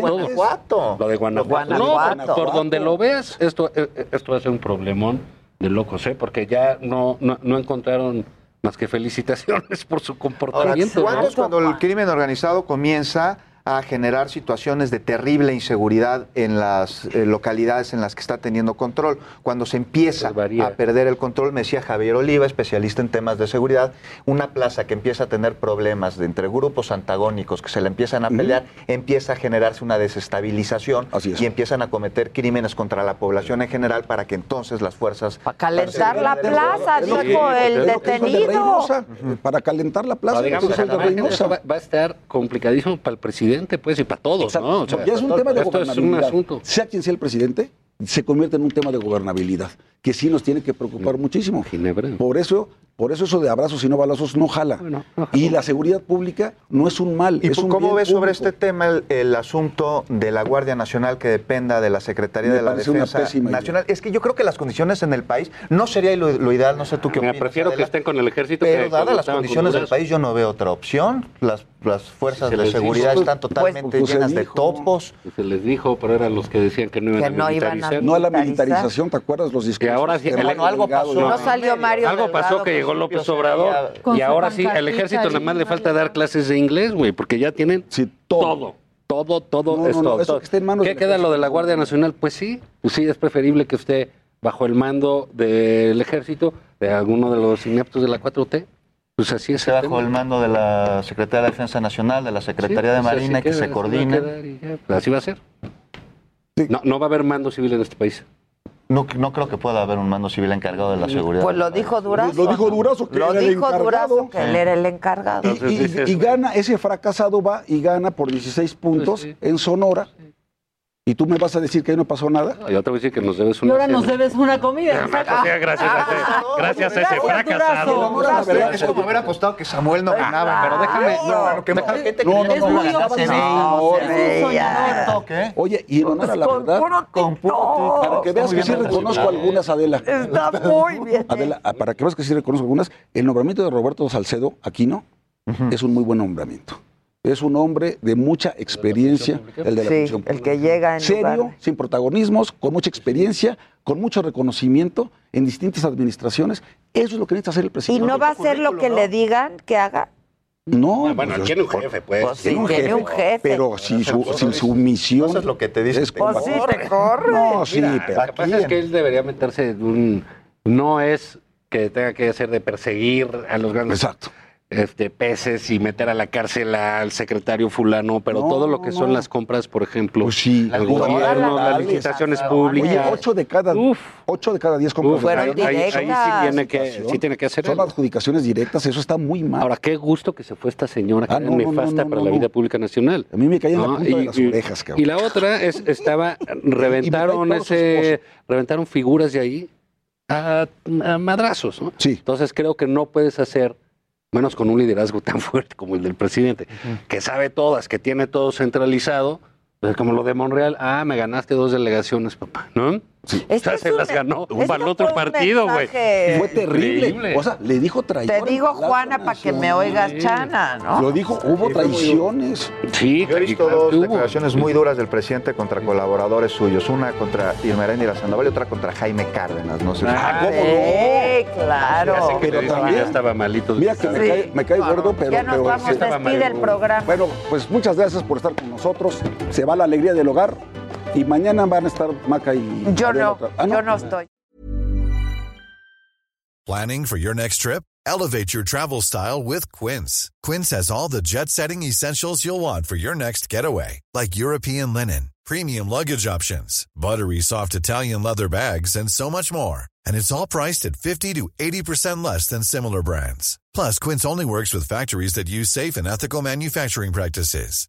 Guanajuato. Lo de Guanajuato. Guanajuato. No, por donde lo veas, esto, eh, esto va a ser un problemón de locos, ¿eh? Porque ya no, no, no encontraron más que felicitaciones por su Ahora, comportamiento. ¿cuándo ¿no? es cuando el crimen organizado comienza a generar situaciones de terrible inseguridad en las eh, localidades en las que está teniendo control? Cuando se empieza Pues a perder el control, me decía Javier Oliva, especialista en temas de seguridad, una plaza que empieza a tener problemas de entre grupos antagónicos que se le empiezan a pelear, empieza a generarse una desestabilización Así es. y empiezan a cometer crímenes contra la población en general para que entonces las fuerzas... Para calentar la plaza, dijo el detenido. Reynosa, Para calentar la plaza, No, digamos, es el de Reynosa. va a estar complicadísimo para el presidente, pues, y para todos, Exacto. ¿no? O sea, ya es un tema de esto es un gobernabilidad. asunto. Sea quien sea el presidente, se convierte en un tema de gobernabilidad, que sí nos tiene que preocupar muchísimo. Ginebra. Por eso, por eso eso de abrazos y no balazos no jala. y la seguridad pública no es un mal, ¿Y es un cómo ves sobre este tema el, el asunto de la Guardia Nacional que dependa de la Secretaría Me de la Defensa idea. Nacional? Es que yo creo que las condiciones en el país no sería lo, lo ideal, no sé tú qué opinas. prefiero que estén con el ejército Pero dadas las condiciones del país, yo no veo otra opción. Las, las fuerzas Se de seguridad dijo. están totalmente pues, se llenas de topos. Se les dijo, pero eran los que decían que no iban Que a no iban a No a la militarización, ¿te acuerdas los discursos? Y ahora sí, algo pasó. No salió Mario Algo pasó que llegó López Obrador y ahora sí, el pancartita ejército nada más le falta dar clases de inglés, güey, porque ya tienen Sí, todo. todo, todo, todo No, es no, no, todo, eso todo. que esté en manos ¿Qué queda lo de la? Guardia Nacional? Pues sí, pues sí, es preferible que esté bajo el mando del ejército, de alguno de los ineptos de la 4T. Pues así es. Esté bajo el mando de la Secretaría de Defensa Nacional, de la Secretaría de Marina, que se coordinen. Pues así va a ser. No, no va a haber mando civil en este país. No, no creo que pueda haber un mando civil encargado de la seguridad. Pues lo dijo Durazo. Lo dijo Durazo, que Lo era el dijo encargado. Durazo, que él era el encargado. Y, gana, ese fracasado va y gana por 16 puntos Pues sí. en Sonora. Y tú me vas a decir que ahí no pasó nada. Yo te voy a decir que nos debes Y una ahora nos debes una comida. Cosa, gracias a ese, gracias a ese Gracias, fracasado. No, es como haber apostado que Samuel no ganaba. Pero déjame, No, no, que mucha gente No, no, soñador. ¿Qué? Oye, y en honor a la verdad, puro Con puro para que veas que sí reconozco algunas, Adela. Está muy bien. Adela, ah, para que veas que sí reconozco algunas, el nombramiento de Roberto Salcedo Aquino es un muy buen nombramiento. Es un hombre de mucha experiencia, el de la Sí, función el que llega en Serio, lugar- sin protagonismos, con mucha experiencia, con mucho reconocimiento en distintas administraciones. Eso es lo que necesita hacer el ¿Y presidente. no va a hacer lo que le digan que haga? No, Bueno, pues, tiene un jefe, pues. Pues sí, tiene un jefe. Pero si su, si su misión Eso es lo que te dice. es Pues sí, te corre. No, sí, Mira, pero lo que pasa es que él debería meterse en un... No es que tenga que hacer de perseguir a los grandes Este, peces y meter a la cárcel al secretario fulano, pero No, todo lo que son no. las compras, por ejemplo, Pues sí, todas gobierno, las las licitaciones Oye, públicas. ocho de cada, ocho de cada diez compras. Uf, ahí, ahí- ahí sí tiene que, sí tiene que hacer Son algo. adjudicaciones directas, eso está muy mal. Ahora, qué gusto que se fue esta señora, que Ah, era no, no, no, nefasta no, para no, la no. vida pública nacional. A mí me caía en la las orejas, cabrón. Y la otra es, estaba, reventaron ese, reventaron figuras de ahí a, a madrazos, ¿no? Sí. Entonces creo que no puedes hacer, menos con un liderazgo tan fuerte como el del presidente, que sabe todas, que tiene todo centralizado, pues como lo de Monreal, ah, me ganaste dos delegaciones, papá, ¿no? Sí. O sea, se las ganó para el otro partido, güey. Fue terrible. Increíble. O sea, le dijo traidor. Te digo, Juana, para que me oigas, Chana, ¿no? Lo dijo, hubo traiciones. Sí, Yo he visto dos declaraciones muy duras del presidente contra colaboradores suyos. Una contra Irma Erendira Sandoval y otra contra Jaime Cárdenas. No sé si- Ah, ¿cómo Sí, claro. Pero que también- ya estaba malito. Mira que me, Sí. cae, me cae gordo, pero. Ya nos pero vamos, sí. despide el programa. Bueno, pues muchas gracias por estar con nosotros. Se va la alegría del hogar. Y mañana van a estar Maca y. Yo Adela no, otra- Ah, yo no estoy. Planning for your next trip? Elevate your travel style with Quince. Quince has all the jet setting essentials you'll want for your next getaway, like European linen, premium luggage options, buttery soft Italian leather bags, and so much more. And it's all priced at 50 to 80% less than similar brands. Plus, Quince only works with factories that use safe and ethical manufacturing practices.